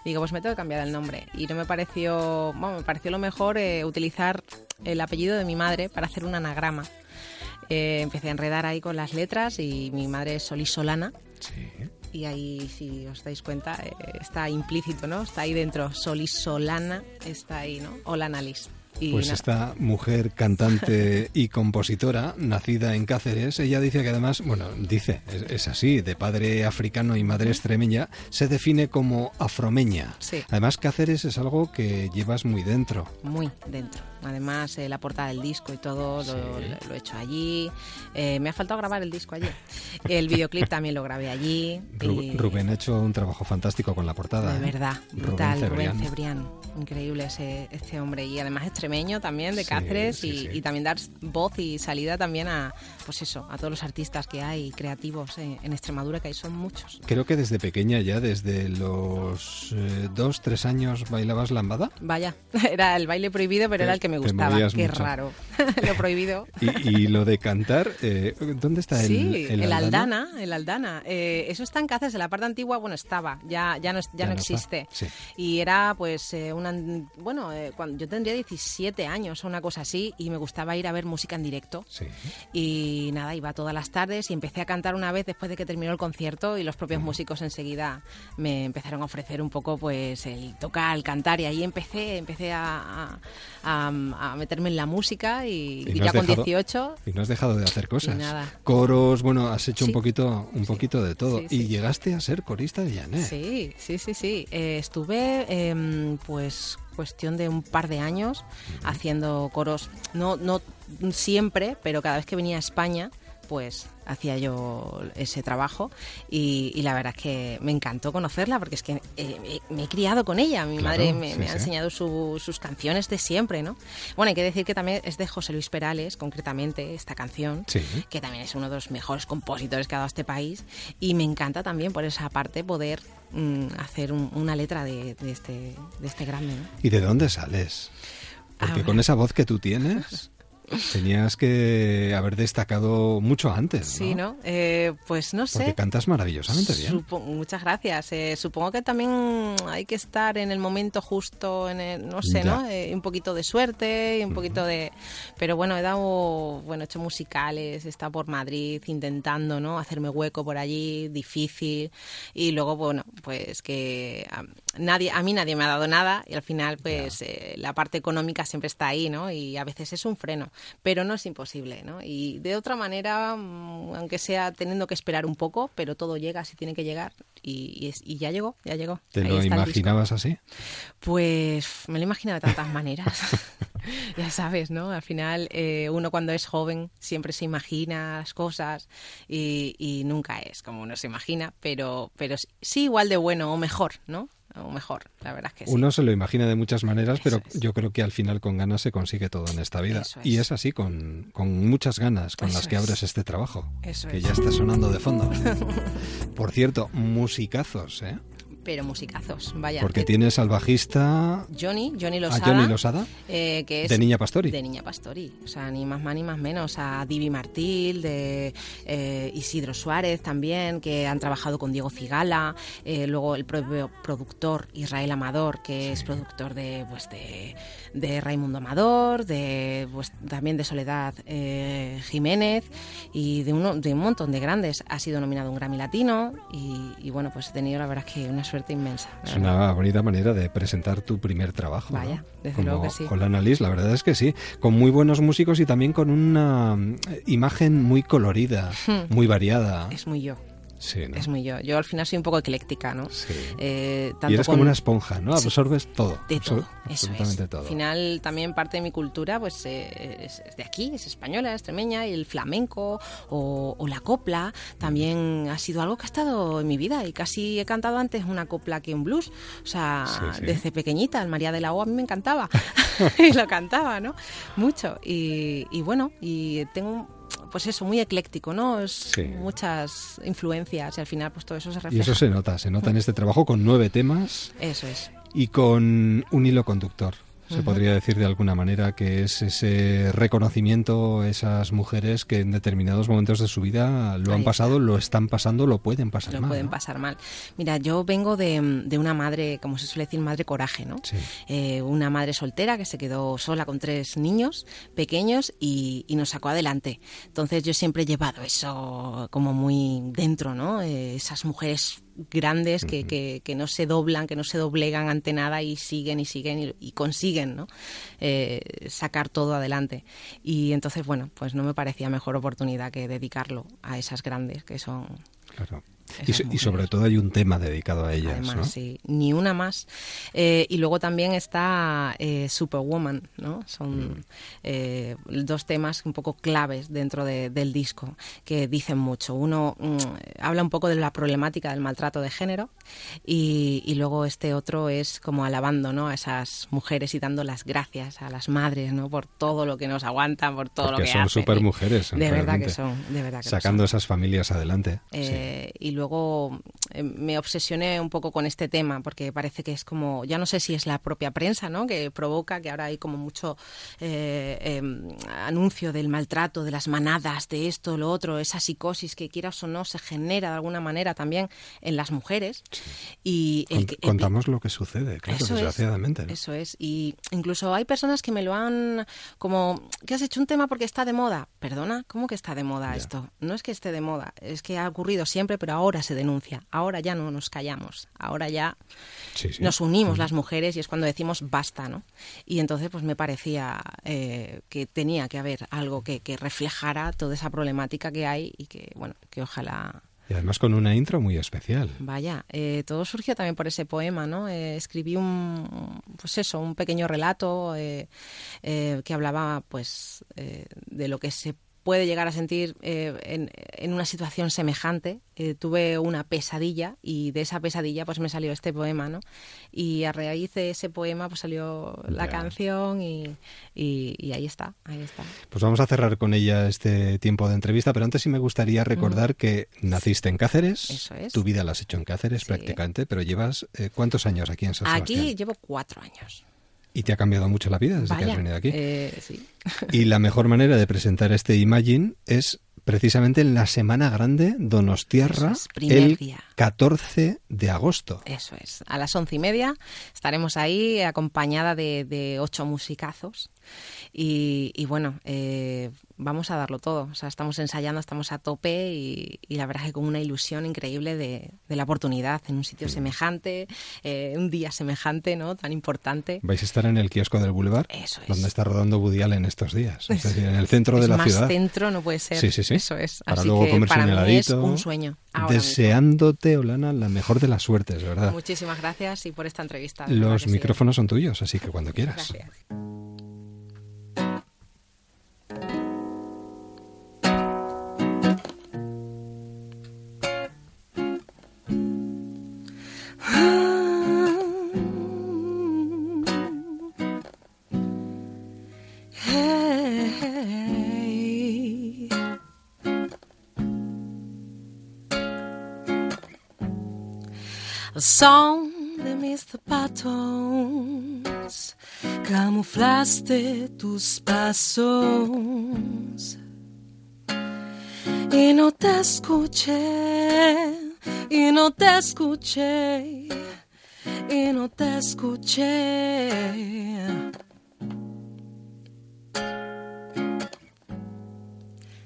Y digo, pues me tengo que cambiar el nombre. Y no me pareció, bueno, me pareció lo mejor eh, utilizar el apellido de mi madre para hacer un anagrama. Eh, empecé a enredar ahí con las letras y mi madre es Solís Solana. Y ahí, si os dais cuenta, eh, está implícito, ¿no? Está ahí dentro. Solís Solana está ahí, ¿no? Olana Lis. Y Pues nada. esta mujer cantante y compositora, nacida en Cáceres, ella dice que además, bueno, dice, es, es así, de padre africano y madre extremeña, se define como afromeña. Sí. Además, Cáceres es algo que llevas muy dentro. muy dentro. Además, eh, la portada del disco y todo lo, lo- lo he hecho allí. Eh, me ha faltado grabar el disco allí. El videoclip también lo grabé allí. Ru- y- Rubén ha hecho un trabajo fantástico con la portada. De ¿eh? verdad, Rubén brutal, Cebrián. Rubén Cebrián. Increíble ese, este hombre. Y además extremeño también, de Sí, Cáceres, sí, y, sí. y también dar voz y salida también a, pues eso, a todos los artistas que hay, creativos en, en Extremadura, que hay son muchos. Creo que desde pequeña ya, desde los eh, dos, tres años, bailabas lambada. Vaya, era el baile prohibido, pero era el que me gustaba. Qué mucho. raro. Lo prohibido. Y, y lo de cantar, eh, ¿dónde está el, Sí, el el, Aldana? El Aldana. Eh, eso está en Cáceres, en la parte antigua, bueno, estaba, ya, ya no, ya Ya no no existe. sí. Y era, pues, eh, una, bueno, cuando yo tendría 17 años o una cosa así, y me gustaba ir a ver música en directo. Sí. Y nada, iba todas las tardes y empecé a cantar una vez después de que terminó el concierto y los propios músicos enseguida me empezaron a ofrecer un poco pues el tocar, el cantar y ahí empecé, empecé a, a- a- a meterme en la música y, Y y no ya con dejado- 18 Y no has dejado de hacer cosas. nada. Coros, bueno, has hecho un poquito, un poquito de todo. Sí, Y llegaste a ser corista de Janet. Sí, sí, sí, sí. Eh, estuve, em, pues, cuestión de un par de años haciendo coros. No, no siempre, pero cada vez que venía a España, pues hacía yo ese trabajo y, y la verdad es que me encantó conocerla porque es que eh, me, me he criado con ella. Mi Claro, madre me, sí, me ha sí. enseñado su- sus canciones de siempre, ¿no? Bueno, hay que decir que también es de José Luis Perales, concretamente, esta canción, Sí. que también es uno de los mejores compositores que ha dado este país y me encanta también por esa parte poder mm, hacer un- una letra de, de este, de este grande, ¿no? ¿Y de dónde sales? Porque Ahora. con esa voz que tú tienes, tenías que haber destacado mucho antes, ¿no? Sí, ¿no? Eh, pues no sé. Porque cantas maravillosamente bien. Supo- muchas gracias. Eh, supongo que también hay que estar en el momento justo, en el, no sé, Ya. ¿no? Eh, un poquito de suerte y un poquito de... Pero bueno, he dado, bueno, he hecho musicales, he estado por Madrid intentando, ¿no? Hacerme hueco por allí, difícil. Y luego, bueno, pues que a, nadie, a mí nadie me ha dado nada y al final, pues eh, la parte económica siempre está ahí, ¿no? Y a veces es un freno, pero no es imposible, ¿no? Y de otra manera, mm, aunque sea teniendo que esperar un poco, pero todo llega si tiene que llegar y, y es- y ya llegó, ya llegó. ¿Te Ahí lo imaginabas así? Pues me lo he imaginado de tantas maneras. ya sabes, ¿no? Al final eh, uno cuando es joven siempre se imagina las cosas y, y nunca es como uno se imagina, pero, pero sí igual de bueno o mejor, ¿no? O mejor, la verdad es que sí. Uno se lo imagina de muchas maneras, pero yo creo que al final con ganas se consigue todo en esta vida. Y es. así, con, con muchas ganas con Eso las que es. abres este trabajo. Eso que ya está sonando de fondo. Por cierto, musicazos, ¿eh? Pero musicazos, vaya. Porque tienes al bajista Johnny, Johnny a Losada. Johnny Losada, eh, que es de Niña Pastori. De Niña Pastori. O sea, ni más más ni más menos. A Divi Martil, de eh, Isidro Suárez también, que han trabajado con Diego Cigala. eh, luego el propio productor Israel Amador, que es productor de, pues, de, de Raimundo Amador, de, pues, también de Soledad eh, Jiménez y de, uno, de un montón de grandes. Ha sido nominado a un Grammy Latino y, y, bueno, pues he tenido la verdad es que una suerte inmensa. Es una bonita manera de presentar tu primer trabajo. ¿no? Vaya, desde Como luego que sí. Con la Annalise, la verdad es que sí. Con muy buenos músicos y también con una mm, imagen muy colorida, Hmm. muy variada. Es muy yo. Sí, ¿no? Es muy yo. Yo al final soy un poco ecléctica, ¿no? Sí. Eh, Y eres con- como una esponja, ¿no? Sí. Absorbes todo. De todo, eso absolutamente es. todo. Al final también parte de mi cultura pues eh, es, es de aquí, es española, extremeña, y el flamenco o, o la copla también ha sido algo que ha estado en mi vida y casi he cantado antes una copla que un blues. O sea, Sí, desde pequeñita, el María de la O a mí me encantaba y lo cantaba, ¿no? Mucho. Y, y bueno, y tengo pues eso, muy ecléctico, ¿no? Es Sí. muchas influencias y al final pues todo eso se refleja. Y eso se nota, se nota en este trabajo con nueve temas Eso es. y con un hilo conductor. Se podría decir de alguna manera que es ese reconocimiento a esas mujeres que en determinados momentos de su vida lo Ahí han está. pasado, lo están pasando, lo pueden pasar lo mal. pueden ¿no? pasar mal. Mira, yo vengo de, de una madre, como se suele decir, madre coraje, ¿no? Sí. Eh, una madre soltera que se quedó sola con tres niños pequeños y, y nos sacó adelante. Entonces yo siempre he llevado eso como muy dentro, ¿no? Eh, esas mujeres grandes que, que, que no se doblan, que no se doblegan ante nada y siguen y siguen y, y consiguen, ¿no? Eh, sacar todo adelante. Y entonces, bueno, pues no me parecía mejor oportunidad que dedicarlo a esas grandes que son Claro. Y, y sobre todo hay un tema dedicado a ellas, Además, ¿no? sí, ni una más. Eh, y luego también está eh, Superwoman, ¿no? Son Mm. eh, dos temas un poco claves dentro de- del disco que dicen mucho. Uno mm, habla un poco de la problemática del maltrato de género y, y luego este otro es como alabando, ¿no? A esas mujeres y dando las gracias a las madres, ¿no? Por todo lo que nos aguantan, por todo Porque lo que son hacen. super mujeres. De verdad que son, de verdad que Sacando esas familias adelante. eh, Y luego eh, me obsesioné un poco con este tema porque parece que es como, ya no sé si es la propia prensa, ¿no? Que provoca que ahora hay como mucho eh, eh, anuncio del maltrato, de las manadas, de esto, lo otro, esa psicosis que quieras o no se genera de alguna manera también en las mujeres. Y el Cont- que- el- contamos lo que sucede, claro, eso desgraciadamente. Es, ¿no? eso es. Y incluso hay personas que me lo han como, ¿qué has hecho un tema porque está de moda? Perdona, ¿cómo que está de moda esto? No es que esté de moda, es que ha ocurrido siempre, pero ahora se denuncia. Ahora ya no nos callamos. Ahora ya Sí, sí. nos unimos las mujeres y es cuando decimos basta, ¿no? Y entonces pues me parecía eh, que tenía que haber algo que, que reflejara toda esa problemática que hay y que, bueno, que ojalá Y además con una intro muy especial. Vaya, eh, todo surgió también por ese poema, ¿no? Eh, escribí un, pues eso, un pequeño relato eh, que hablaba, pues, de lo que se puede llegar a sentir eh, en, en una situación semejante. Eh, tuve una pesadilla y de esa pesadilla pues me salió este poema, ¿no? Y a raíz de ese poema pues salió la canción y, y- y ahí está, ahí está. Pues vamos a cerrar con ella este tiempo de entrevista, pero antes sí me gustaría recordar que naciste en Cáceres, Eso es. tu vida la has hecho en Cáceres prácticamente, pero llevas eh, ¿cuántos años aquí en San Aquí Sebastián? llevo cuatro años. ¿Y te ha cambiado mucho la vida desde que has venido aquí? eh, sí. Y la mejor manera de presentar este Imagine es precisamente en la Semana Grande Donostiarra, Eso es, el día. 14 de agosto. Eso es. A las once y media estaremos ahí acompañada de, de ocho musicazos. Y, y bueno, eh, vamos a darlo todo. O sea, estamos ensayando, estamos a tope y, y la verdad es que con una ilusión increíble de, de la oportunidad en un sitio semejante, eh, un día semejante, ¿no? Tan importante. Vais a estar en el kiosco del Boulevard, Eso es. donde está rodando Woody Allen estos días. Es decir, en el centro Es de la más ciudad. centro no puede ser. Sí, sí, sí. Eso es. Para Así luego que comerse para un mí es heladito. un sueño. Deseándote, Olana, la mejor de las suertes, ¿verdad? Muchísimas gracias y por esta entrevista. Los que sí. micrófonos son tuyos, así que cuando quieras. Gracias. A song that meets the buttons camuflaste tus pasos y no te escuché, y no te escuché, y no te escuché.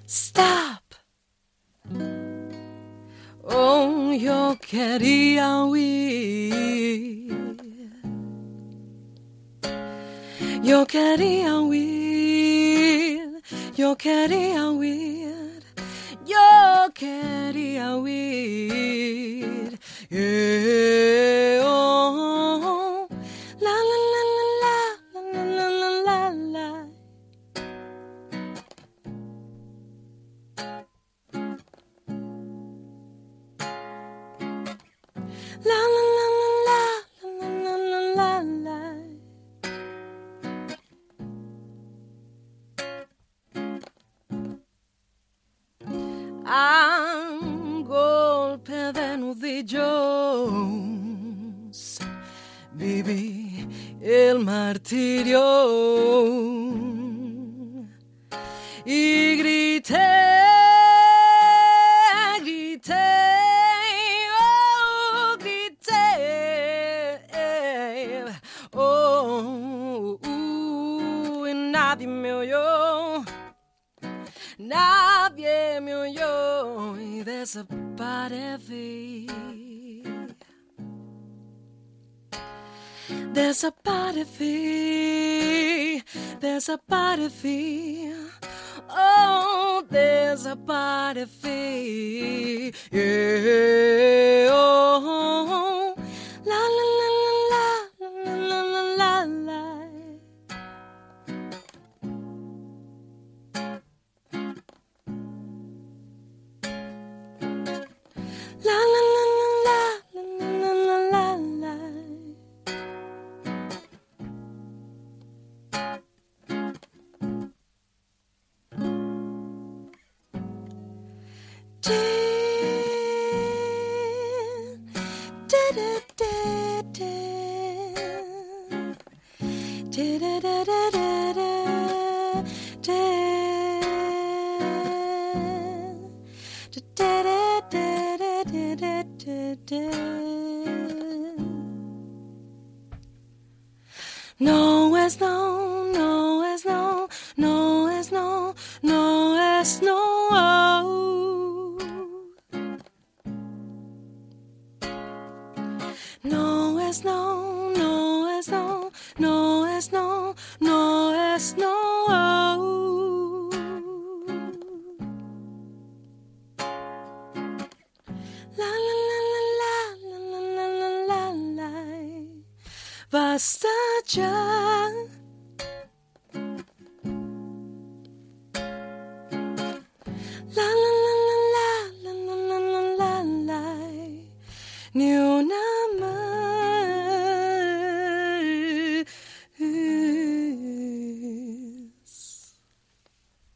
Stop. Oh, yo quería huir. Yo quería huir. Yo quería huir. Yo quería huir. Yeah, oh. La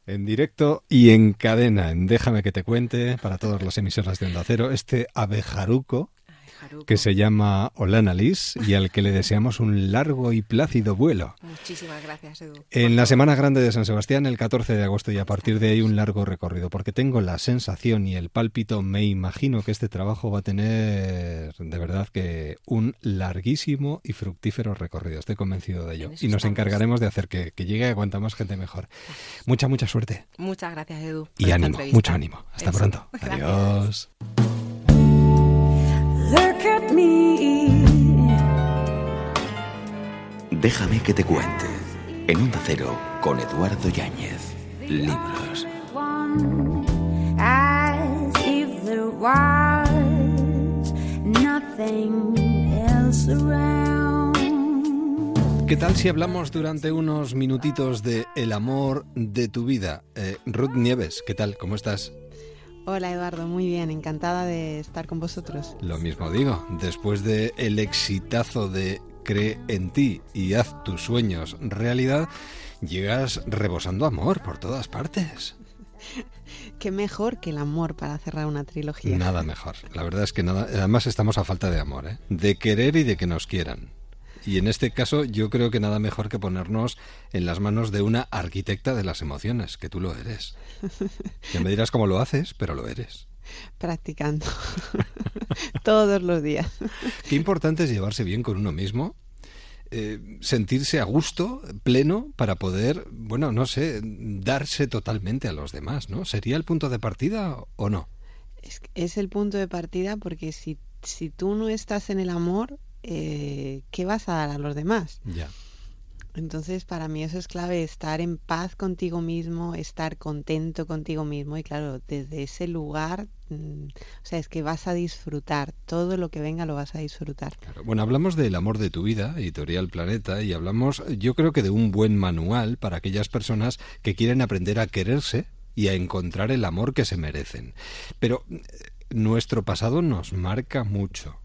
En directo y en cadena, en Déjame que te cuente, para todas las emisoras de Onda Cero, este abejaruco que se llama Olanalis y al que le deseamos un largo y plácido vuelo. Muchísimas gracias, Edu. En la Semana Grande de San Sebastián, el 14 de agosto, y a partir de ahí un largo recorrido, porque tengo la sensación y el pálpito, me imagino que este trabajo va a tener de verdad que un larguísimo y fructífero recorrido. Estoy convencido de ello. Y nos encargaremos de hacer que, que llegue a cuanta más gente mejor. Mucha, mucha suerte. Muchas gracias, Edu. Y ánimo, entrevista. mucho ánimo. Hasta Eso. pronto. Gracias. Adiós. Look at me. Déjame que te cuente. En Onda Cero con Eduardo Yáñez. Libros. One, as if there was nothing else around. ¿Qué tal si hablamos durante unos minutitos de el amor de tu vida? Eh, Ruth Nieves, ¿qué tal? ¿Cómo estás? Hola Eduardo, muy bien, encantada de estar con vosotros. Lo mismo digo, después de el exitazo de Cree en ti y haz tus sueños realidad, llegas rebosando amor por todas partes. Qué mejor que el amor para cerrar una trilogía. Nada mejor. La verdad es que nada. Además estamos a falta de amor, ¿eh? De querer y de que nos quieran. Y en este caso yo creo que nada mejor que ponernos en las manos de una arquitecta de las emociones, que tú lo eres. Ya me dirás cómo lo haces, pero lo eres. Practicando todos los días. Qué importante es llevarse bien con uno mismo, eh, sentirse a gusto, pleno, para poder, bueno, no sé, darse totalmente a los demás, ¿no? ¿Sería el punto de partida o no? Es, es el punto de partida porque si, si tú no estás en el amor, eh, ¿qué vas a dar a los demás? Ya. Entonces, para mí eso es clave, estar en paz contigo mismo, estar contento contigo mismo y claro, desde ese lugar, mm, o sea, es que vas a disfrutar, todo lo que venga lo vas a disfrutar. Bueno, hablamos del amor de tu vida, Editorial Planeta, y hablamos, yo creo que de un buen manual para aquellas personas que quieren aprender a quererse y a encontrar el amor que se merecen. Pero eh, nuestro pasado nos marca mucho.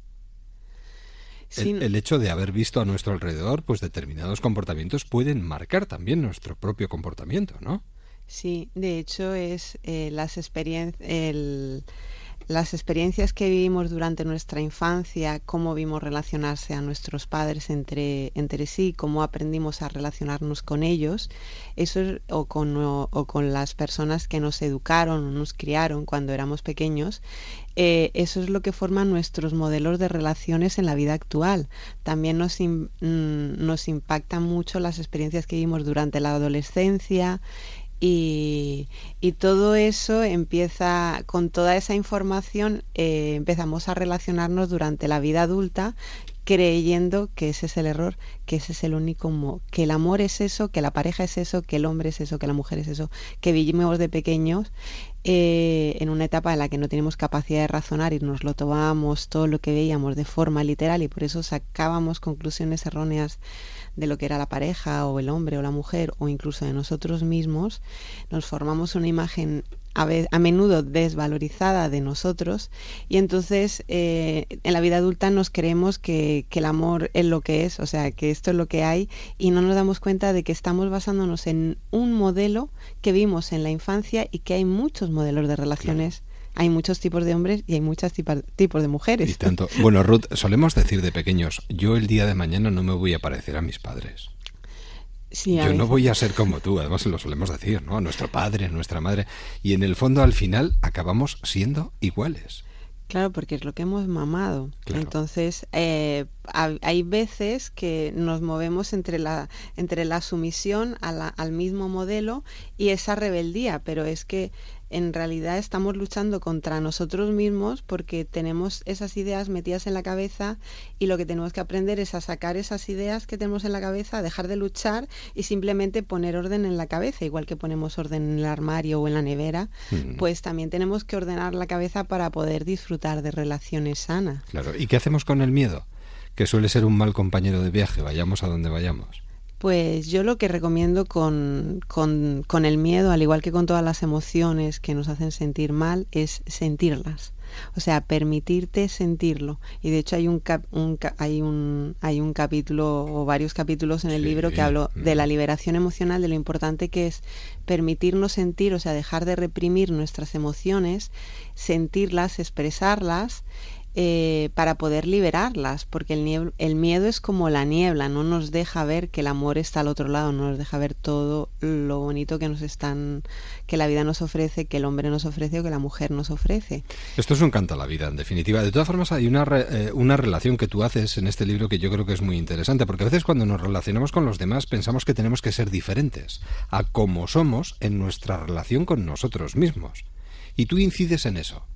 El, el hecho de haber visto a nuestro alrededor, pues determinados comportamientos pueden marcar también nuestro propio comportamiento, ¿no? Sí, de hecho es eh, las, experien- el- las experiencias que vivimos durante nuestra infancia, cómo vimos relacionarse a nuestros padres entre, entre sí, cómo aprendimos a relacionarnos con ellos, eso es- o, con, o, o con las personas que nos educaron o nos criaron cuando éramos pequeños, eh, eso es lo que forma nuestros modelos de relaciones en la vida actual. También nos, mm, nos impactan mucho las experiencias que vivimos durante la adolescencia y, y todo eso empieza, con toda esa información, eh, empezamos a relacionarnos durante la vida adulta creyendo que ese es el error, que ese es el único mo que el amor es eso, que la pareja es eso, que el hombre es eso, que la mujer es eso, que vivimos de pequeños eh, en una etapa en la que no tenemos capacidad de razonar y nos lo tomábamos todo lo que veíamos de forma literal y por eso sacábamos conclusiones erróneas de lo que era la pareja o el hombre o la mujer o incluso de nosotros mismos, nos formamos una imagen a, a menudo desvalorizada de nosotros y entonces eh, en la vida adulta nos creemos que el amor es lo que es, o sea, que esto es lo que hay y no nos damos cuenta de que estamos basándonos en un modelo que vimos en la infancia y que hay muchos modelos de relaciones. Hay muchos tipos de hombres y hay muchos tipos de mujeres. Y tanto. Bueno, Ruth, solemos decir de pequeños, yo el día de mañana no me voy a parecer a mis padres. Sí, Yo no voy a ser como tú, además lo solemos decir, ¿no? A nuestro padre, a nuestra madre. Y en el fondo, al final, acabamos siendo iguales. Claro, porque es lo que hemos mamado. Entonces, eh, ha- hay veces que nos movemos entre la, entre la sumisión a la- al mismo modelo y esa rebeldía, pero es que en realidad estamos luchando contra nosotros mismos porque tenemos esas ideas metidas en la cabeza y lo que tenemos que aprender es a sacar esas ideas que tenemos en la cabeza, dejar de luchar y simplemente poner orden en la cabeza, igual que ponemos orden en el armario o en la nevera, Mm. pues también tenemos que ordenar la cabeza para poder disfrutar de relaciones sanas. Claro. ¿Y qué hacemos con el miedo? Que suele ser un mal compañero de viaje, vayamos a donde vayamos. Pues yo lo que recomiendo con, con, con el miedo, al igual que con todas las emociones que nos hacen sentir mal, es sentirlas. O sea, permitirte sentirlo. Y de hecho hay un, cap- un hay un hay un capítulo o varios capítulos en el Sí, libro que hablo de mm. la liberación emocional, de lo importante que es permitirnos sentir, o sea, dejar de reprimir nuestras emociones, sentirlas, expresarlas. Eh, para poder liberarlas, porque el, el miedo es como la niebla, no nos deja ver que el amor está al otro lado, no nos deja ver todo lo bonito que nos están, que la vida nos ofrece, que el hombre nos ofrece o que la mujer nos ofrece. Esto es un canto a la vida, en definitiva. De todas formas, hay una, re- eh, una relación que tú haces en este libro que yo creo que es muy interesante, porque a veces cuando nos relacionamos con los demás pensamos que tenemos que ser diferentes a como somos en nuestra relación con nosotros mismos. Y tú incides en eso.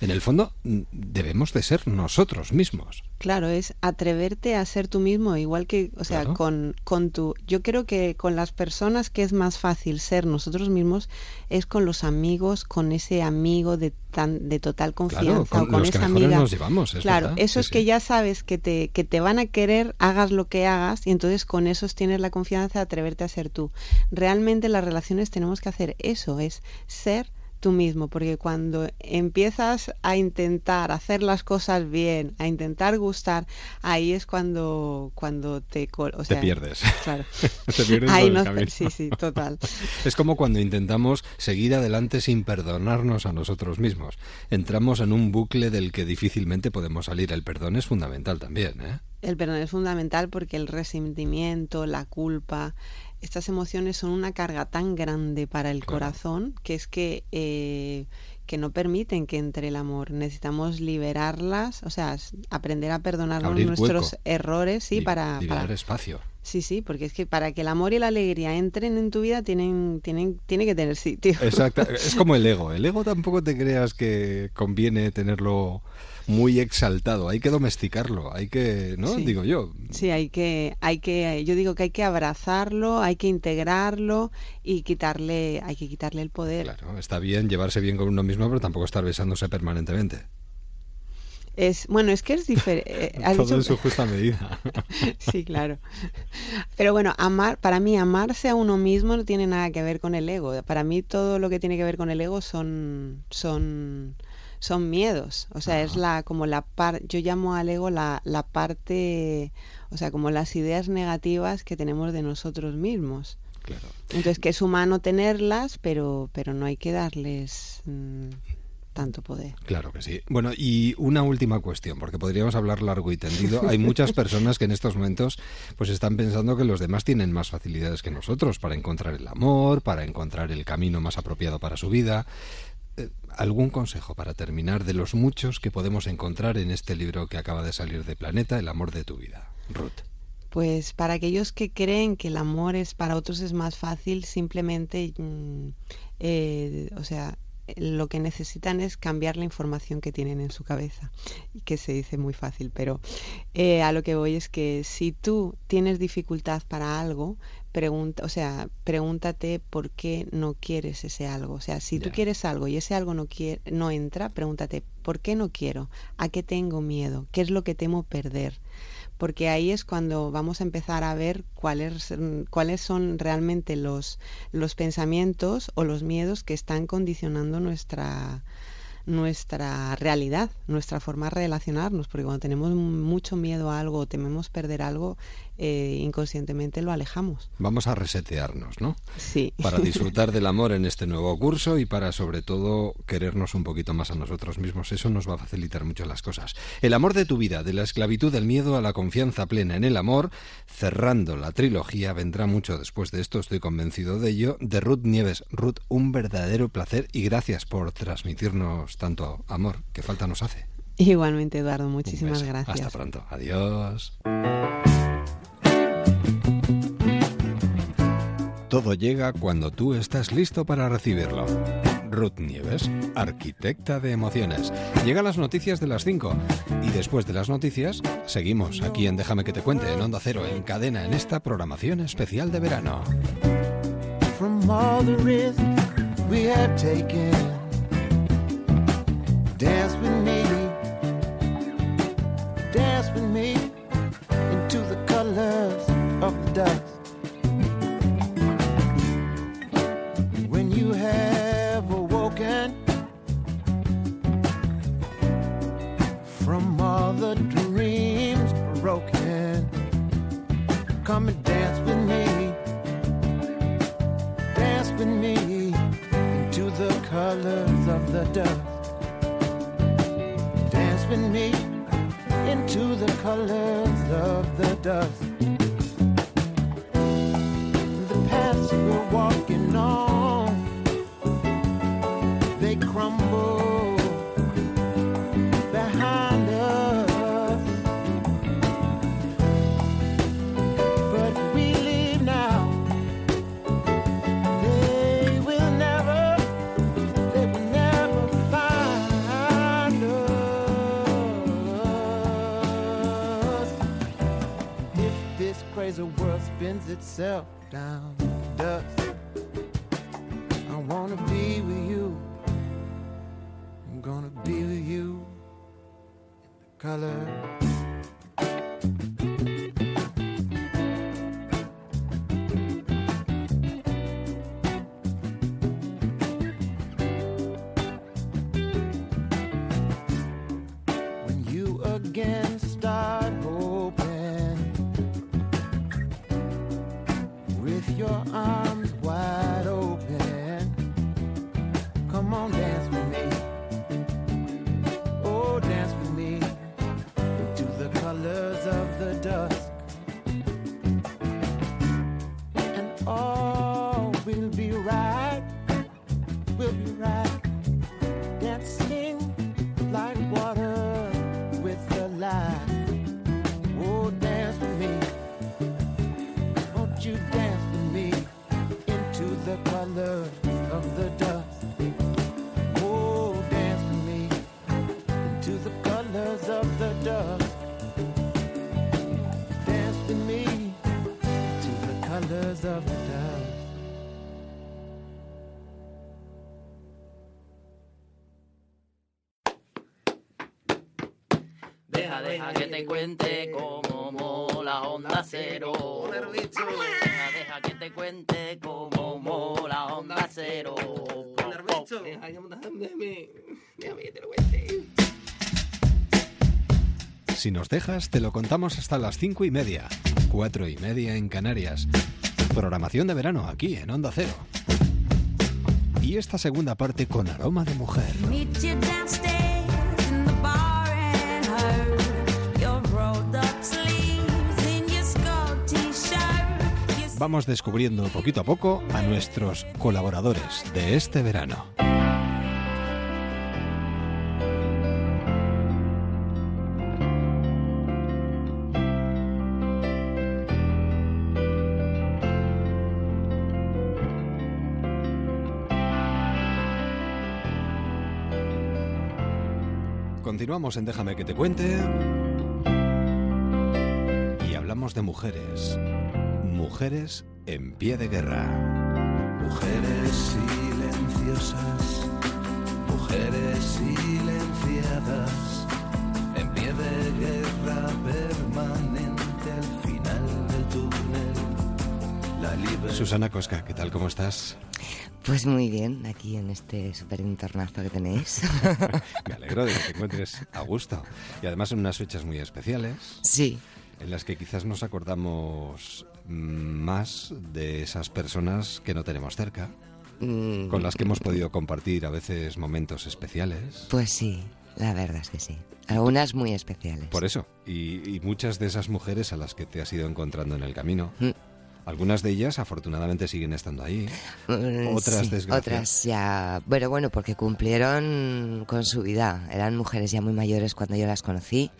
En el fondo, mm, debemos de ser nosotros mismos. Claro, es atreverte a ser tú mismo, igual que, o sea, Claro. con, con tu... Yo creo que con las personas que es más fácil ser nosotros mismos es con los amigos, con ese amigo de tan de total confianza con o con los que esa mejor amiga. nos llevamos, es claro, verdad, eso sí, es sí. que ya sabes que te, que te van a querer, hagas lo que hagas, y entonces con esos tienes la confianza de atreverte a ser tú. Realmente en las relaciones tenemos que hacer eso, es ser tú mismo, porque cuando empiezas a intentar hacer las cosas bien, a intentar gustar, ahí es cuando cuando te Te pierdes. Claro. Te pierdes Ahí el sí, sí, total. Es como cuando intentamos seguir adelante sin perdonarnos a nosotros mismos. Entramos en un bucle del que difícilmente podemos salir. El perdón es fundamental también, ¿eh? El perdón es fundamental porque el resentimiento, la culpa, estas emociones son una carga tan grande para el corazón que es que, eh, que no permiten que entre el amor. Necesitamos liberarlas, o sea, aprender a perdonarnos Abrir nuestros hueco. errores, sí, Li- para, liberar para- espacio. Sí, sí, porque es que para que el amor y la alegría entren en tu vida tienen, tienen, tiene que tener sitio. Exacto. Es como el ego. El ego tampoco te creas que conviene tenerlo muy exaltado. Hay que domesticarlo. Hay que, ¿no? Sí. Digo yo. Sí, hay que, hay que, yo digo que hay que abrazarlo, hay que integrarlo y quitarle, hay que quitarle el poder. Claro, está bien llevarse bien con uno mismo, pero tampoco estar besándose permanentemente. Es, bueno, es que es diferente. Todo en su justa medida. sí, claro. Pero bueno, amar, para mí amarse a uno mismo no tiene nada que ver con el ego. Para mí todo lo que tiene que ver con el ego son, son, son miedos. O sea, es la, como la par, yo llamo al ego la, la parte, o sea, como las ideas negativas que tenemos de nosotros mismos. Claro. Entonces, que es humano tenerlas, pero, pero no hay que darles mm, tanto poder. Claro que sí. Bueno, y una última cuestión, porque podríamos hablar largo y tendido. Hay muchas personas que en estos momentos pues están pensando que los demás tienen más facilidades que nosotros para encontrar el amor, para encontrar el camino más apropiado para su vida. Eh, ¿Algún consejo para terminar de los muchos que podemos encontrar en este libro que acaba de salir de Planeta, El amor de tu vida? Ruth. Pues para aquellos que creen que el amor es para otros es más fácil, simplemente, mm, eh, o sea, lo que necesitan es cambiar la información que tienen en su cabeza, que se dice muy fácil, pero eh, a lo que voy es que si tú tienes dificultad para algo, pregunta, o sea, pregúntate por qué no quieres ese algo. O sea, si tú quieres algo y ese algo no quiere, no entra, pregúntate por qué no quiero, a qué tengo miedo, qué es lo que temo perder porque ahí es cuando vamos a empezar a ver cuáles, cuáles son realmente los, los pensamientos o los miedos que están condicionando nuestra, nuestra realidad, nuestra forma de relacionarnos, porque cuando tenemos mucho miedo a algo o tememos perder algo, eh, inconscientemente lo alejamos. Vamos a resetearnos, ¿no? Sí. Para disfrutar del amor en este nuevo curso y para sobre todo querernos un poquito más a nosotros mismos. Eso nos va a facilitar mucho las cosas. El amor de tu vida, de la esclavitud del miedo a la confianza plena en el amor, cerrando la trilogía, vendrá mucho después de esto, estoy convencido de ello, de Ruth Nieves. Ruth, un verdadero placer y gracias por transmitirnos tanto amor que falta nos hace. Igualmente, Eduardo, muchísimas gracias. Hasta pronto. Adiós. Todo llega cuando tú estás listo para recibirlo. Ruth Nieves, arquitecta de emociones. Llegan las noticias de las 5 y después de las noticias seguimos aquí en Déjame que te cuente en Onda Cero en cadena en esta programación especial de verano. dust. When you have awoken from all the dreams broken, come and dance with me, dance with me into the colors of the dust. Dance with me into the colors of the dust. We're walking on, they crumble behind us. But we leave now. They will never, they will never find us. If this crazy world spins itself down color. Te cuente cómo mola Onda Cero. Deja, deja que te cuente cómo mola Onda Cero. Si nos dejas, te lo contamos hasta las cinco y media, cuatro y media en Canarias. Programación de verano aquí en Onda Cero. Y esta segunda parte con aroma de mujer. Vamos descubriendo poquito a poco a nuestros colaboradores de este verano. Continuamos en Déjame que te cuente. Y hablamos de mujeres. Mujeres en pie de guerra. Mujeres silenciosas, mujeres silenciadas, en pie de guerra permanente al final del túnel. La libertad. Susana Cosca, ¿qué tal? ¿Cómo estás? Pues muy bien, aquí en este súper entornazo que tenéis. Me alegro de que te encuentres a gusto. Y además en unas fechas muy especiales. Sí. En las que quizás nos acordamos mm, más de esas personas que no tenemos cerca, Mm, con las que hemos podido compartir a veces momentos especiales. Pues sí, la verdad es que sí. Algunas muy especiales. Por eso, y, y muchas de esas mujeres a las que te has ido encontrando en el camino. Mm. Algunas de ellas afortunadamente siguen estando ahí. Otras sí, desgracias. Otras ya. Bueno, bueno, porque cumplieron con su vida. Eran mujeres ya muy mayores cuando yo las conocí.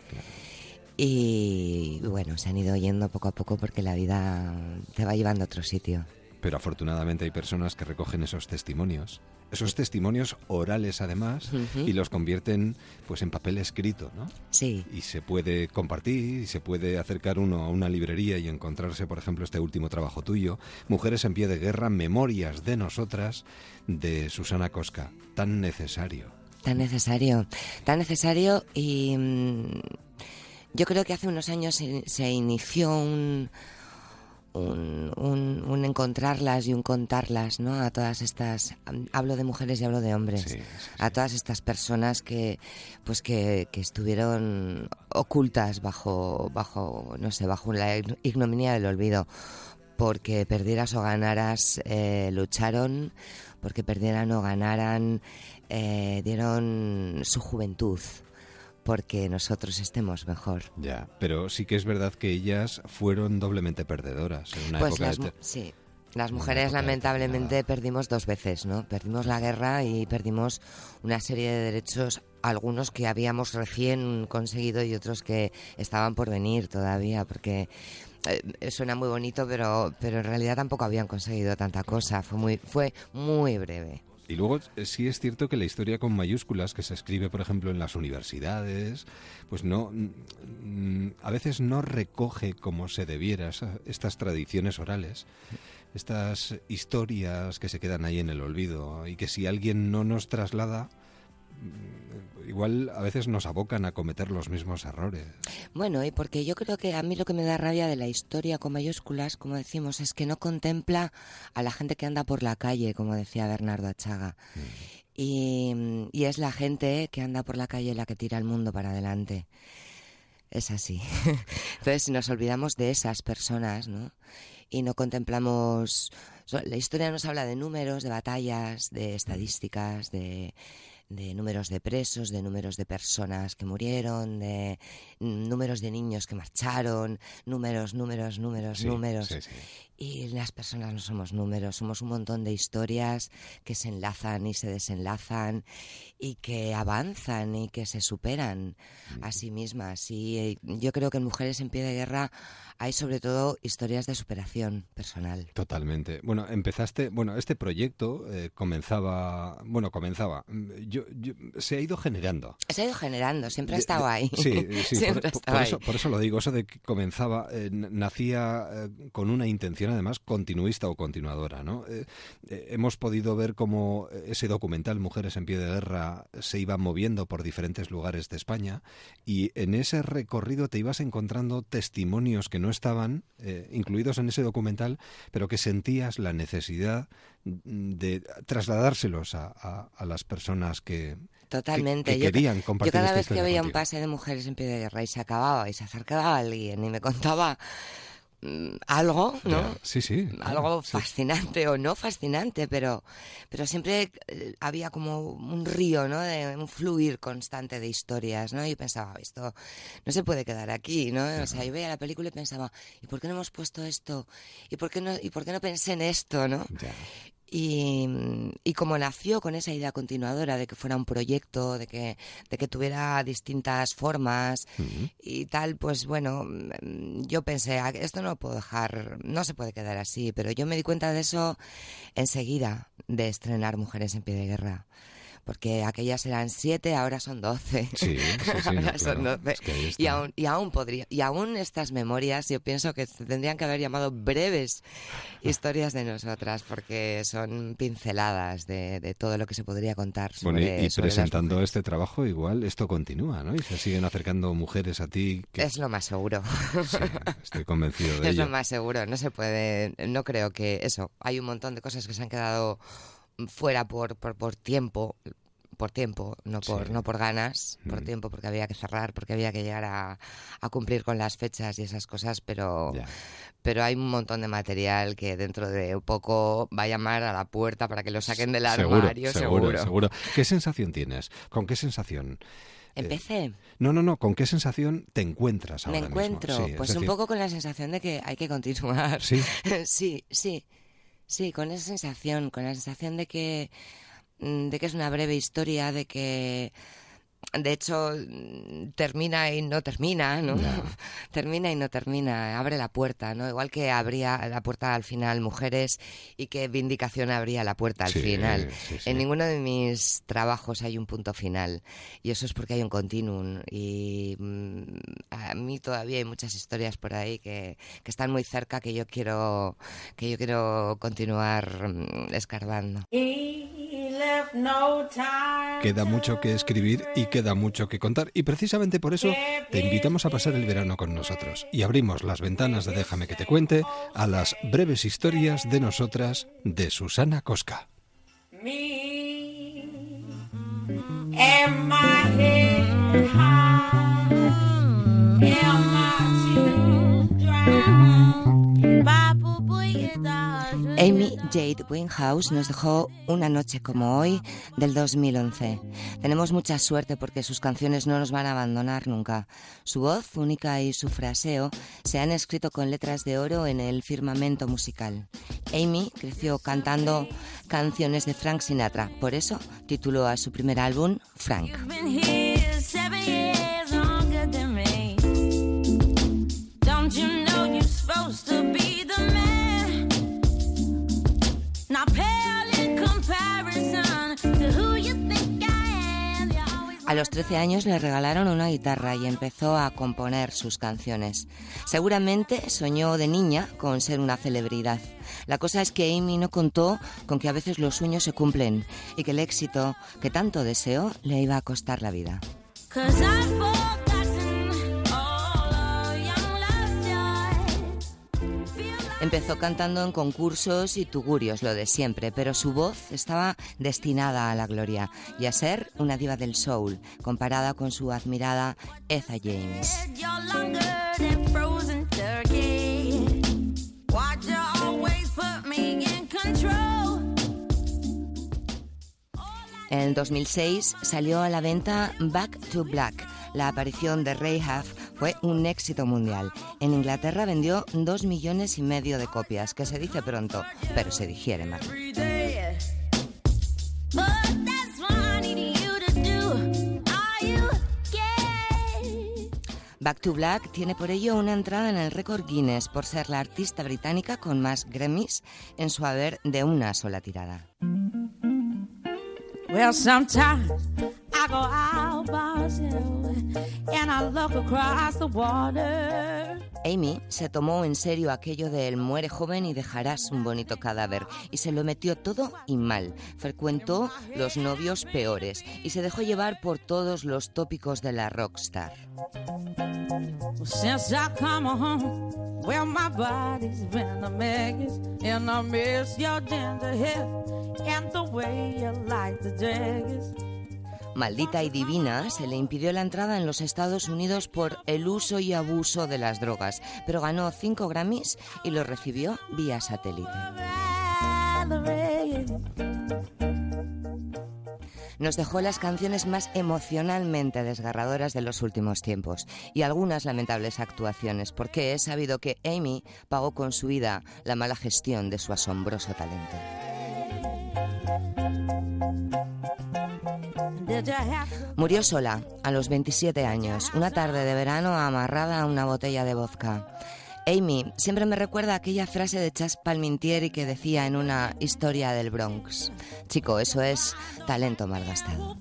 Y bueno, se han ido yendo poco a poco porque la vida te va llevando a otro sitio. Pero afortunadamente hay personas que recogen esos testimonios, esos testimonios orales además, y los convierten pues en papel escrito, ¿no? Sí. Y se puede compartir, y se puede acercar uno a una librería y encontrarse, por ejemplo, este último trabajo tuyo, Mujeres en pie de guerra, Memorias de nosotras, de Susana Cosca, tan necesario. Tan necesario, tan necesario y mm, yo creo que hace unos años se, se inició un, un, un- un encontrarlas y un contarlas, ¿no? A todas estas, hablo de mujeres y hablo de hombres, a todas estas personas que, pues que, que estuvieron ocultas bajo, bajo, no sé, bajo la ignominia del olvido, porque perdieras o ganaras, eh, lucharon, porque perdieran o ganaran, eh, dieron su juventud, porque nosotros estemos mejor. Ya, pero sí que es verdad que ellas fueron doblemente perdedoras en una Pues época las, de sí, las mujeres lamentablemente perdimos dos veces, ¿no? Perdimos la guerra y perdimos una serie de derechos, algunos que habíamos recién conseguido y otros que estaban por venir todavía, porque eh, suena muy bonito, pero, pero en realidad tampoco habían conseguido tanta cosa. Fue muy, fue muy breve. Y luego eh, sí es cierto que la historia con mayúsculas que se escribe, por ejemplo, en las universidades, pues no, mm, a veces no recoge como se debiera estas tradiciones orales, estas historias que se quedan ahí en el olvido y que si alguien no nos traslada, mm, igual a veces nos abocan a cometer los mismos errores. Bueno, y porque yo creo que a mí lo que me da rabia de la historia con mayúsculas, como decimos, es que no contempla a la gente que anda por la calle, como decía Bernardo Achaga. Y, y es la gente que anda por la calle la que tira el mundo para adelante. Es así. Entonces, si nos olvidamos de esas personas, ¿no? Y no contemplamos... La historia nos habla de números, de batallas, de estadísticas, de, de números de presos, de números de personas que murieron, de números de niños que marcharon, números, números, números, Sí, números. sí, sí. Y las personas no somos números, somos un montón de historias que se enlazan y se desenlazan y que avanzan y que se superan a sí mismas. Y eh, yo creo que en Mujeres en Pie de Guerra hay sobre todo historias de superación personal. Totalmente. Bueno, empezaste, bueno, este proyecto eh, comenzaba, bueno, comenzaba, mm, yo, yo- se ha ido generando. Se ha ido generando, siempre ha estado ahí. Sí, sí, siempre por, ha por- estado por eso, ahí. por eso lo digo, eso de que comenzaba, eh, nacía eh, con una intención además continuista o continuadora, ¿no? Eh, eh, hemos podido ver cómo ese documental Mujeres en pie de guerra se iba moviendo por diferentes lugares de España y en ese recorrido te ibas encontrando testimonios que no estaban eh, incluidos en ese documental, pero que sentías la necesidad de trasladárselos a, a- a las personas que, Totalmente. que, que Yo ca- querían Yo compartir cada esta vez que veía un pase de mujeres en pie de guerra y se acababa y se acercaba alguien y me contaba algo, ¿no? Sí, sí. algo sí. fascinante o no fascinante, pero, pero siempre eh, había como un río, ¿no? De un fluir constante de historias, ¿no? Y pensaba, esto no se puede quedar aquí, ¿no? O sea, yo veía la película y pensaba, ¿y por qué no hemos puesto esto? ¿Y por qué no, y por qué no pensé en esto, no? Y, y como nació con esa idea continuadora de que fuera un proyecto, de que, de que tuviera distintas formas y tal, pues bueno, mm, yo pensé, "Ah, esto no lo puedo dejar, no se puede quedar así, pero yo me di cuenta de eso enseguida de estrenar Mujeres en Pie de Guerra. Porque aquellas eran siete, ahora son doce. Sí, sí, sí, no, ahora son claro. doce. Es que y, aún, y aún podría, y aún estas memorias, yo pienso que se tendrían que haber llamado breves historias de nosotras, porque son pinceladas de, de todo lo que se podría contar Bueno, y- sobre, y, sobre las presentando este trabajo, igual esto continúa, ¿no? Y se siguen acercando mujeres a ti. Que, Es lo más seguro. Sí, estoy convencido de es ello. lo más seguro. No se puede. No creo que eso. Hay un montón de cosas que se han quedado fuera por, por, por tiempo. Por tiempo, no por, Sí. no por ganas, por Mm. tiempo, porque había que cerrar, porque había que llegar a, a cumplir con las fechas y esas cosas, pero, pero hay un montón de material que dentro de poco va a llamar a la puerta para que lo saquen del armario, seguro, seguro. seguro. ¿Qué sensación tienes? ¿Con qué sensación? eh, Empecé. No, no, no. ¿Con qué sensación te encuentras Me ahora mismo? encuentro, Sí, pues un decir, poco con la sensación de que hay que continuar. Sí. sí, sí, sí, con esa sensación, con la sensación de que, mm, de que es una breve historia, de que, de hecho, mm, termina y no termina, ¿no? termina y no termina, abre la puerta, ¿no? Igual que abría la puerta al final Mujeres y que Vindicación abría la puerta al Sí, final. sí, sí. En ninguno de mis trabajos hay un punto final y eso es porque hay un continuum y mm, a mí todavía hay muchas historias por ahí que, que están muy cerca que yo quiero que yo quiero continuar mm, escarbando. Y. Queda mucho que escribir y queda mucho que contar y precisamente por eso te invitamos a pasar el verano con nosotros y abrimos las ventanas de Déjame que te cuente a las breves historias de nosotras de Susana Cosca. Amy Jade Winehouse nos dejó Una noche como hoy del 2011. Tenemos mucha suerte porque sus canciones no nos van a abandonar nunca. Su voz única y su fraseo se han escrito con letras de oro en el firmamento musical. Amy creció cantando canciones de Frank Sinatra, por eso tituló a su primer álbum Frank. A los 13 años le regalaron una guitarra y empezó a componer sus canciones. Seguramente soñó de niña con ser una celebridad. La cosa es que Amy no contó con que a veces los sueños se cumplen y que el éxito que tanto deseó le iba a costar la vida. Empezó cantando en concursos y tugurios, lo de siempre, pero su voz estaba destinada a la gloria y a ser una diva del soul, comparada con su admirada Etha James. En el 2006 salió a la venta Back to Black. La aparición de Ray Huff fue un éxito mundial. En Inglaterra vendió dos millones y medio de copias, que se dice pronto, pero se digiere mal. Back to Black tiene por ello una entrada en el récord Guinness por ser la artista británica con más Grammys en su haber de una sola tirada. I go out myself and I look across the water. Amy se tomó en serio aquello de el muere joven y dejarás un bonito cadáver y se lo metió todo y mal. Frecuentó los novios peores y se dejó llevar por todos los tópicos de la rockstar. Maldita y divina se le impidió la entrada en los Estados Unidos por el uso y abuso de las drogas, pero ganó 5 Grammys y los recibió vía satélite. Nos dejó las canciones más emocionalmente desgarradoras de los últimos tiempos y algunas lamentables actuaciones, porque he sabido que Amy pagó con su vida la mala gestión de su asombroso talento. Murió sola, a los 27 años, una tarde de verano amarrada a una botella de vodka. Amy siempre me recuerda aquella frase de Chas Palmintieri que decía en una historia del Bronx. Chico, eso es talento malgastado.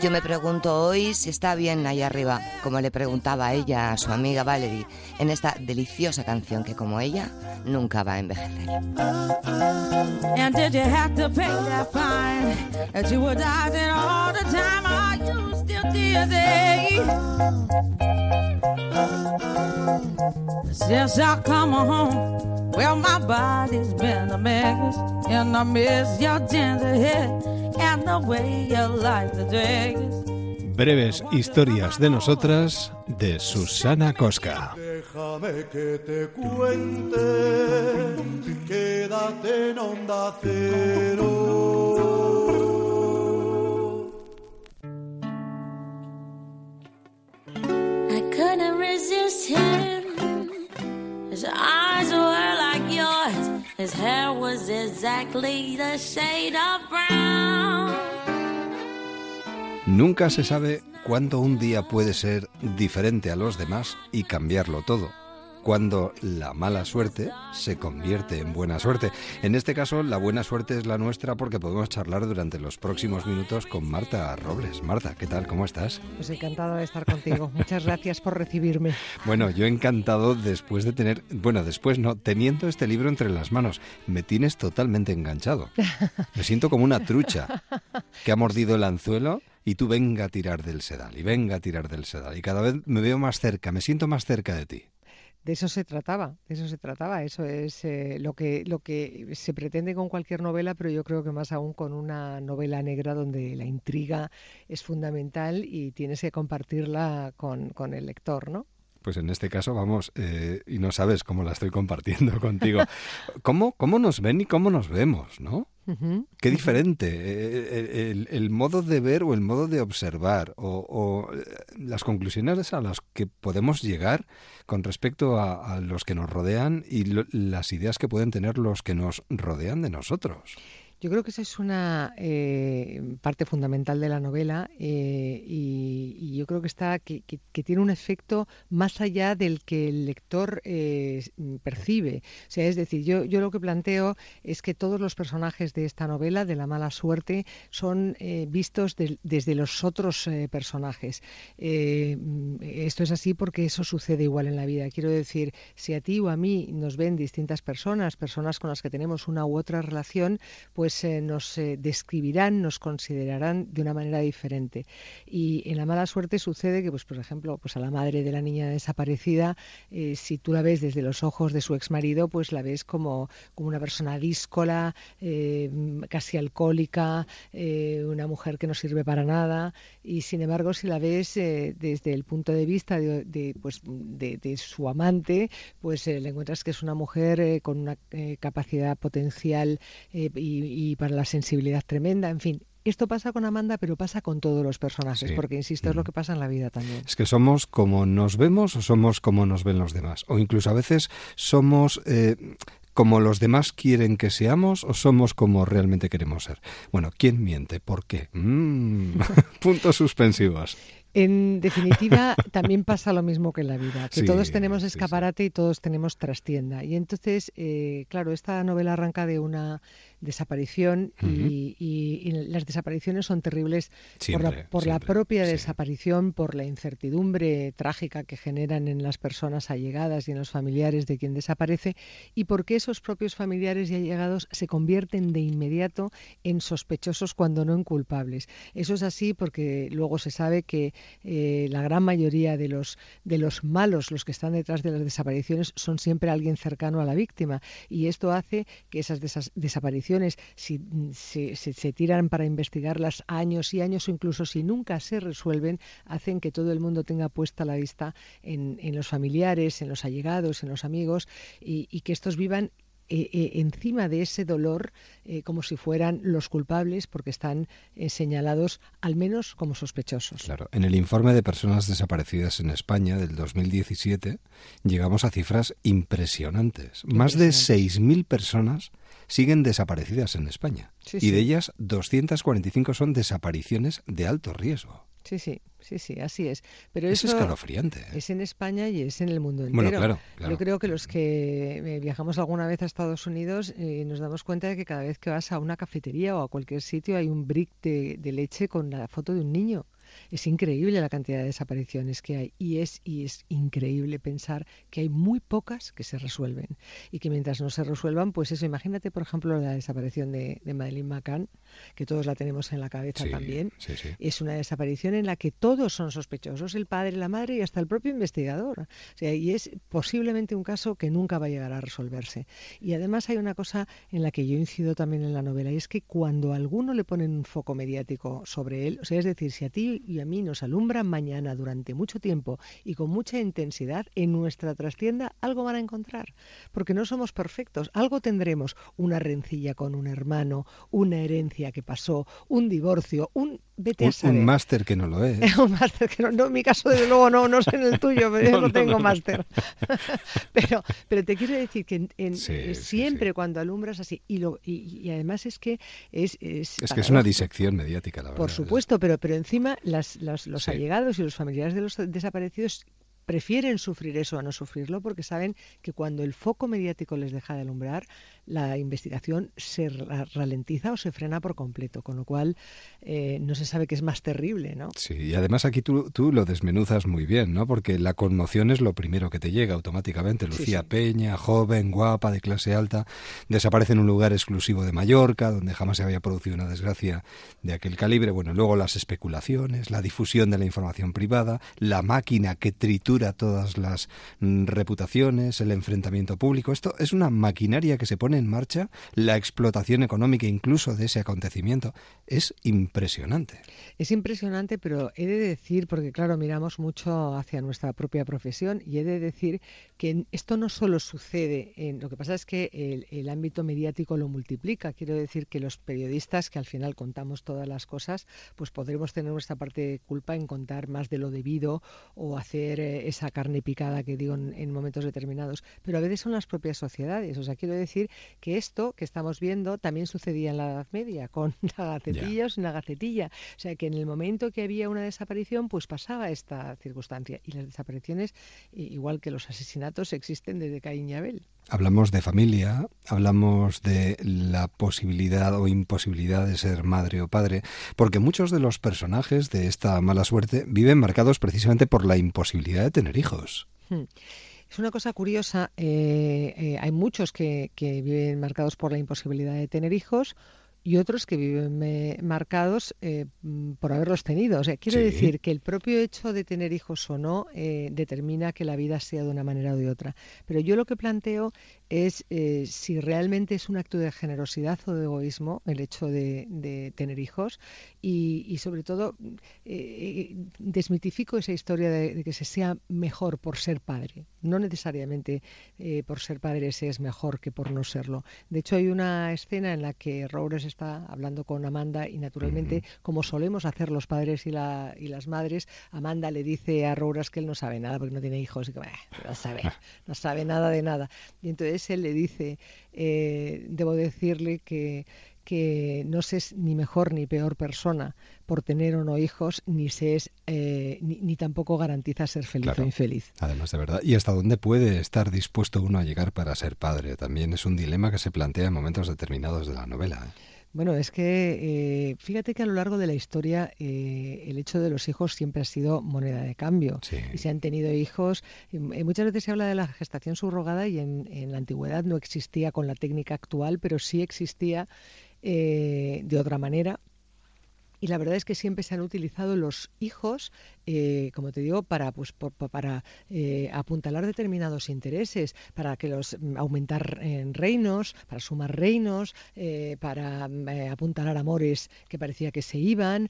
Yo me pregunto hoy si está bien allá arriba, como le preguntaba ella a su amiga Valerie, en esta deliciosa canción que como ella nunca va a envejecer. Still dizzy? Since I come home, well, my body's been a mess, and I miss your ginger hair and the way you like the daggers. Breves historias de nosotras de Susana Cosca. Déjame que te cuente, quédate en onda cero. Nunca se sabe cuándo un día puede ser diferente a los demás y cambiarlo todo. Cuando la mala suerte se convierte en buena suerte. En este caso, la buena suerte es la nuestra porque podemos charlar durante los próximos minutos con Marta Robles. Marta, ¿qué tal? ¿Cómo estás? Pues encantada de estar contigo. Muchas gracias por recibirme. Bueno, yo encantado después de tener, bueno, después no, teniendo este libro entre las manos. Me tienes totalmente enganchado. Me siento como una trucha que ha mordido el anzuelo y tú venga a tirar del sedal y venga a tirar del sedal. Y cada vez me veo más cerca, me siento más cerca de ti. De eso se trataba, de eso se trataba, eso es eh, lo que lo que se pretende con cualquier novela, pero yo creo que más aún con una novela negra donde la intriga es fundamental y tienes que compartirla con, con el lector, ¿no? Pues en este caso, vamos, eh, y no sabes cómo la estoy compartiendo contigo. ¿Cómo, ¿Cómo nos ven y cómo nos vemos, no? Qué diferente eh, el, el, modo de ver o el modo de observar o, o eh, las conclusiones a las que podemos llegar con respecto a, a los que nos rodean y lo, las ideas que pueden tener los que nos rodean de nosotros. Yo creo que esa es una eh, parte fundamental de la novela eh, y, yo creo que está que, tiene un efecto más allá del que el lector eh, percibe. O sea, es decir, yo, yo lo que planteo es que todos los personajes de esta novela, de la mala suerte, son eh, vistos de, desde los otros personajes. esto es así porque eso sucede igual en la vida. Quiero decir, si a ti o a mí nos ven distintas personas, personas con las que tenemos una u otra relación, pues pues eh, nos eh, describirán, nos considerarán de una manera diferente. Y en la mala suerte sucede que, pues por ejemplo, pues a la madre de la niña desaparecida, eh, si tú la ves desde los ojos de su ex marido, pues la ves como, como una persona díscola, casi alcohólica, una mujer que no sirve para nada. Y sin embargo, si la ves desde el punto de vista de, de pues, de, de, su amante, pues le encuentras que es una mujer con una capacidad potencial y y para la sensibilidad tremenda, en fin. Esto pasa con Amanda, pero pasa con todos los personajes, sí. porque, insisto, es lo que pasa en la vida también. Es que somos como nos vemos o somos como nos ven los demás. O incluso a veces somos... Eh, como los demás quieren que seamos o somos como realmente queremos ser. Bueno, ¿quién miente? ¿Por qué? Mm, puntos suspensivos. En definitiva, también pasa lo mismo que en la vida, que sí, todos tenemos escaparate sí, y todos tenemos trastienda. Y entonces, eh, claro, esta novela arranca de una desaparición uh -huh. y, y, y, las desapariciones son terribles siempre, por la, por la propia desaparición, por la incertidumbre trágica que generan en las personas allegadas y en los familiares de quien desaparece y porque esos propios familiares y allegados se convierten de inmediato en sospechosos cuando no en culpables. Eso es así porque luego se sabe que eh, la gran mayoría de los, de los malos, los que están detrás de las desapariciones, son siempre alguien cercano a la víctima y esto hace que esas desapariciones si se, se, se, tiran para investigarlas años y años o incluso si nunca se resuelven, hacen que todo el mundo tenga puesta la vista en, en los familiares, en los allegados, en los amigos y, y que estos vivan eh, eh, encima de ese dolor eh, como si fueran los culpables porque están eh, señalados al menos como sospechosos. Claro, en el informe de personas desaparecidas en España del 2017 llegamos a cifras impresionantes. Más de 6.000 personas siguen desaparecidas en España. Sí, y sí. de ellas, 245 son desapariciones de alto riesgo. Sí, sí, sí, sí, así es. Pero es eso escalofriante. ¿eh? Es en España y es en el mundo entero. Bueno, claro, claro. Yo creo que los que eh, viajamos alguna vez a Estados Unidos eh, nos damos cuenta de que cada vez que vas a una cafetería o a cualquier sitio hay un brick de, de leche con la foto de un niño. Es increíble la cantidad de desapariciones que hay y es, y es increíble pensar que hay muy pocas que se resuelven y que mientras no se resuelvan, pues eso, imagínate por ejemplo la desaparición de, de Madeleine McCann, que todos la tenemos en la cabeza sí, también. Sí, sí. Es una desaparición en la que todos son sospechosos, el padre, la madre y hasta el propio investigador. O sea, y es posiblemente un caso que nunca va a llegar a resolverse. Y además hay una cosa en la que yo incido también en la novela y es que cuando a alguno le ponen un foco mediático sobre él, o sea, es decir, si a ti y a mí nos alumbran mañana durante mucho tiempo y con mucha intensidad, en nuestra trastienda algo van a encontrar, porque no somos perfectos, algo tendremos, una rencilla con un hermano, una herencia que pasó, un divorcio, un vete un, máster que no lo es. un máster que no, no, en mi caso desde luego no, no sé en el tuyo, pero no, yo no, tengo máster. pero, pero te quiero decir que en, en, sí, siempre sí, sí. cuando alumbras así, y, lo, y, y, además es que es... Es, es que es una disección mediática, la verdad. Por supuesto, pero, pero encima las, las, los allegados y los familiares de los desaparecidos prefieren sufrir eso a no sufrirlo porque saben que cuando el foco mediático les deja de alumbrar, la investigación se ra- ralentiza o se frena por completo, con lo cual eh, no se sabe qué es más terrible, ¿no? Sí, y además aquí tú, tú lo desmenuzas muy bien, ¿no? Porque la conmoción es lo primero que te llega automáticamente. Sí, Lucía sí. Peña, joven, guapa, de clase alta, desaparece en un lugar exclusivo de Mallorca, donde jamás se había producido una desgracia de aquel calibre. Bueno, luego las especulaciones, la difusión de la información privada, la máquina que tritura todas las mm, reputaciones, el enfrentamiento público. Esto es una maquinaria que se pone en marcha, la explotación económica incluso de ese acontecimiento. Es impresionante. Es impresionante, pero he de decir, porque claro, miramos mucho hacia nuestra propia profesión, y he de decir que esto no solo sucede, en, lo que pasa es que el, ámbito mediático lo multiplica. Quiero decir que los periodistas, que al final contamos todas las cosas, pues podremos tener nuestra parte de culpa en contar más de lo debido o hacer eh, esa carne picada que digo en, en momentos determinados. Pero a veces son las propias sociedades. O sea, quiero decir que esto que estamos viendo también sucedía en la Edad Media, con la gacetilla o sin la gacetilla. O sea, que en el momento que había una desaparición, pues pasaba esta circunstancia. Y las desapariciones, igual que los asesinatos, existen desde Caín y Abel. Hablamos de familia, hablamos de la posibilidad o imposibilidad de ser madre o padre, porque muchos de los personajes de esta mala suerte viven marcados precisamente por la imposibilidad de tener hijos. Hmm. Es una cosa curiosa, eh, eh, hay muchos que, que viven marcados por la imposibilidad de tener hijos y otros que viven eh, marcados eh, mm, por haberlos tenido. O sea, quiero Sí. decir que el propio hecho de tener hijos o no eh, determina que la vida sea de una manera o de otra. Pero yo lo que planteo es si realmente es un acto de generosidad o de egoísmo el hecho de, de tener hijos y, y sobre todo desmitifico esa historia de, de que se sea mejor por ser padre. No necesariamente por ser padre se es mejor que por no serlo. De hecho, hay una escena en la que Roures está hablando con Amanda y naturalmente, como solemos hacer los padres y, la, y las madres, Amanda le dice a Roures que él no sabe nada porque no tiene hijos y que "Bah, no sabe, no sabe nada de nada. Y entonces él le dice, eh, debo decirle que que no se es ni mejor ni peor persona por tener o no hijos, ni se es eh, ni, ni tampoco garantiza ser feliz Claro. o infeliz. Además, de verdad. ¿Y hasta dónde puede estar dispuesto uno a llegar para ser padre? También es un dilema que se plantea en momentos determinados de la novela. ¿eh? Bueno, es que eh, fíjate que a lo largo de la historia eh, el hecho de los hijos siempre ha sido moneda de cambio. Y se han tenido hijos. eh, muchas veces se habla de la gestación subrogada y en, en la antigüedad no existía con la técnica actual, pero sí existía eh, de otra manera. Y la verdad es que siempre se han utilizado los hijos, eh, como te digo, para pues por- para eh, apuntalar determinados intereses, para que los mm, aumentar en reinos, para sumar reinos, eh, para mm, eh, apuntalar amores que parecía que se iban,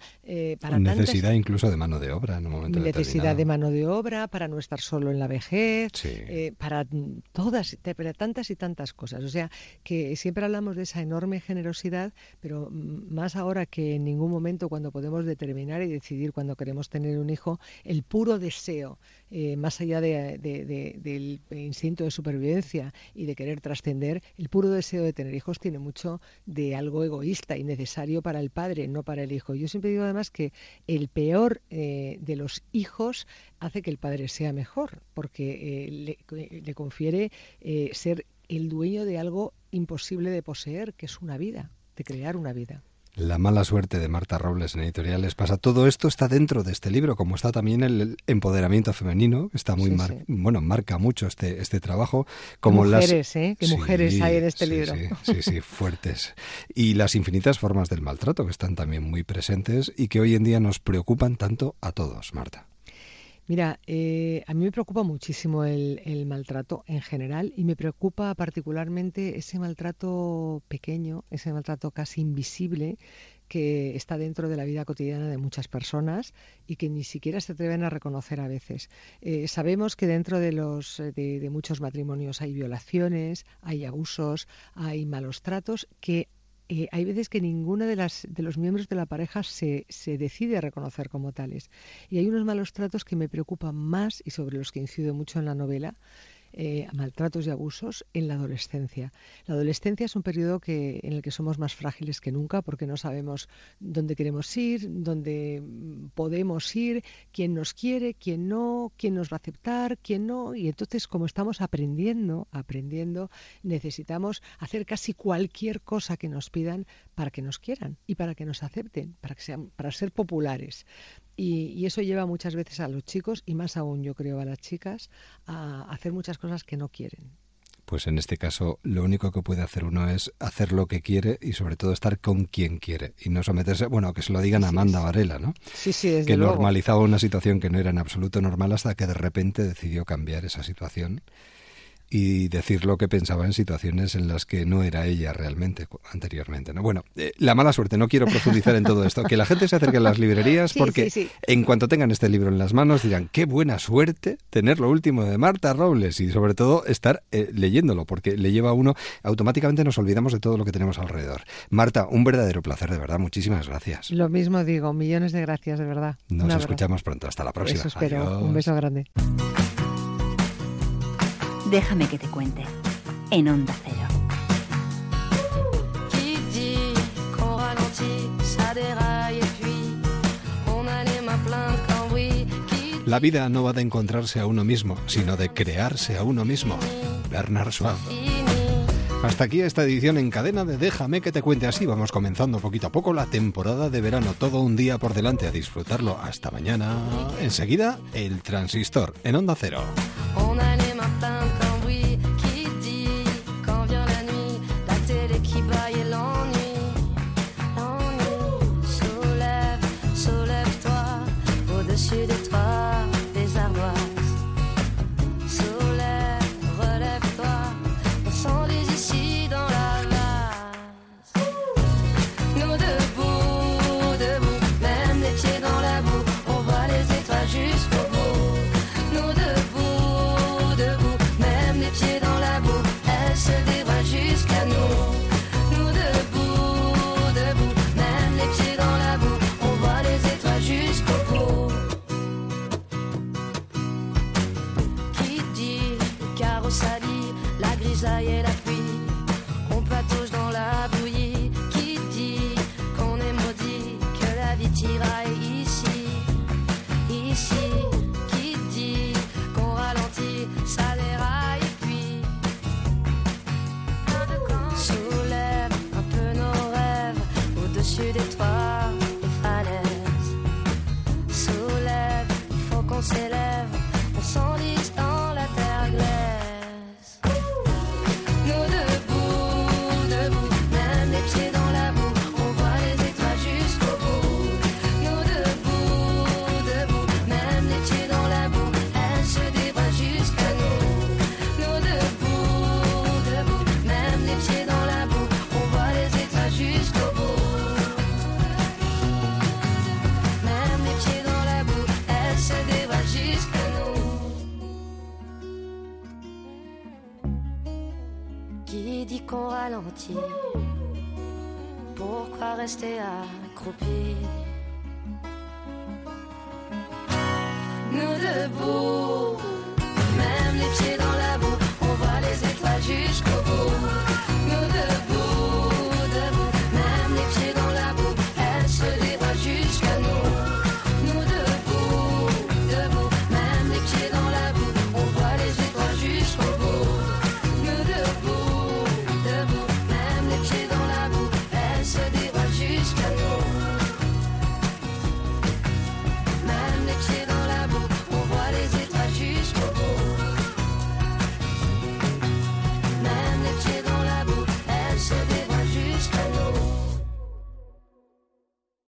para tantas- necesidad incluso de mano de obra en un momento necesidad de mano de obra, para no estar solo en la vejez, Sí. para mm, todas, para tantas y tantas cosas. O sea, que siempre hablamos de esa enorme generosidad, pero más ahora que en ningún momento cuando podemos determinar y decidir cuando queremos tener un hijo, el puro deseo, eh, más allá de- de- de- del instinto de supervivencia y de querer trascender, el puro deseo de tener hijos tiene mucho de algo egoísta y necesario para el padre, no para el hijo. Yo siempre digo además que el peor eh, de los hijos hace que el padre sea mejor, porque eh, le, confiere ser el dueño de algo imposible de poseer, que es una vida, de crear una vida. La mala suerte de Marta Robles en editoriales pasa. Todo esto está dentro de este libro, como está también el empoderamiento femenino, está muy Sí, mar- sí. bueno, marca mucho este, este trabajo. Como mujeres, las... ¿eh? Qué mujeres hay en este libro. Sí, sí, fuertes. Y las infinitas formas del maltrato que están también muy presentes y que hoy en día nos preocupan tanto a todos, Marta. Mira, eh, a mí me preocupa muchísimo el, maltrato en general y me preocupa particularmente ese maltrato pequeño, ese maltrato casi invisible que está dentro de la vida cotidiana de muchas personas y que ni siquiera se atreven a reconocer a veces. Eh, sabemos que dentro de, los, de muchos matrimonios hay violaciones, hay abusos, hay malos tratos que eh, hay veces que ninguno de, las, de los miembros de la pareja se, se decide a reconocer como tales. Y hay unos malos tratos que me preocupan más y sobre los que incido mucho en la novela, eh, maltratos y abusos en la adolescencia. La adolescencia es un periodo que, en el que somos más frágiles que nunca porque no sabemos dónde queremos ir, dónde mm, podemos ir, quién nos quiere, quién no, quién nos va a aceptar, quién no. Y entonces, como estamos aprendiendo, aprendiendo, necesitamos hacer casi cualquier cosa que nos pidan para que nos quieran y para que nos acepten, para, que sean, para ser populares. Y, y eso lleva muchas veces a los chicos, y más aún yo creo a las chicas, a hacer muchas cosas que no quieren. Pues en este caso lo único que puede hacer uno es hacer lo que quiere y sobre todo estar con quien quiere y no someterse, bueno, que se lo digan a Amanda Varela, ¿no? Sí, sí, desde que luego. normalizaba una situación que no era en absoluto normal hasta que de repente decidió cambiar esa situación y decir lo que pensaba en situaciones en las que no era ella realmente anteriormente. ¿no? Bueno, eh, la mala suerte, no quiero profundizar en todo esto, que la gente se acerque a las librerías Sí, porque sí, sí. en cuanto tengan este libro en las manos dirán, qué buena suerte tener lo último de Marta Robles y sobre todo estar eh, leyéndolo porque le lleva a uno, automáticamente nos olvidamos de todo lo que tenemos alrededor. Marta, un verdadero placer, de verdad, muchísimas gracias. Lo mismo digo, millones de gracias, de verdad. Nos escuchamos pronto, hasta la próxima. Eso espero. Adiós. Un beso grande. Déjame que te cuente. En Onda Cero. La vida no va de encontrarse a uno mismo, sino de crearse a uno mismo. Bernard Schwab. Hasta aquí esta edición en cadena de Déjame que te cuente así. Vamos comenzando poquito a poco la temporada de verano. Todo un día por delante a disfrutarlo. Hasta mañana. Enseguida, el transistor en Onda Cero.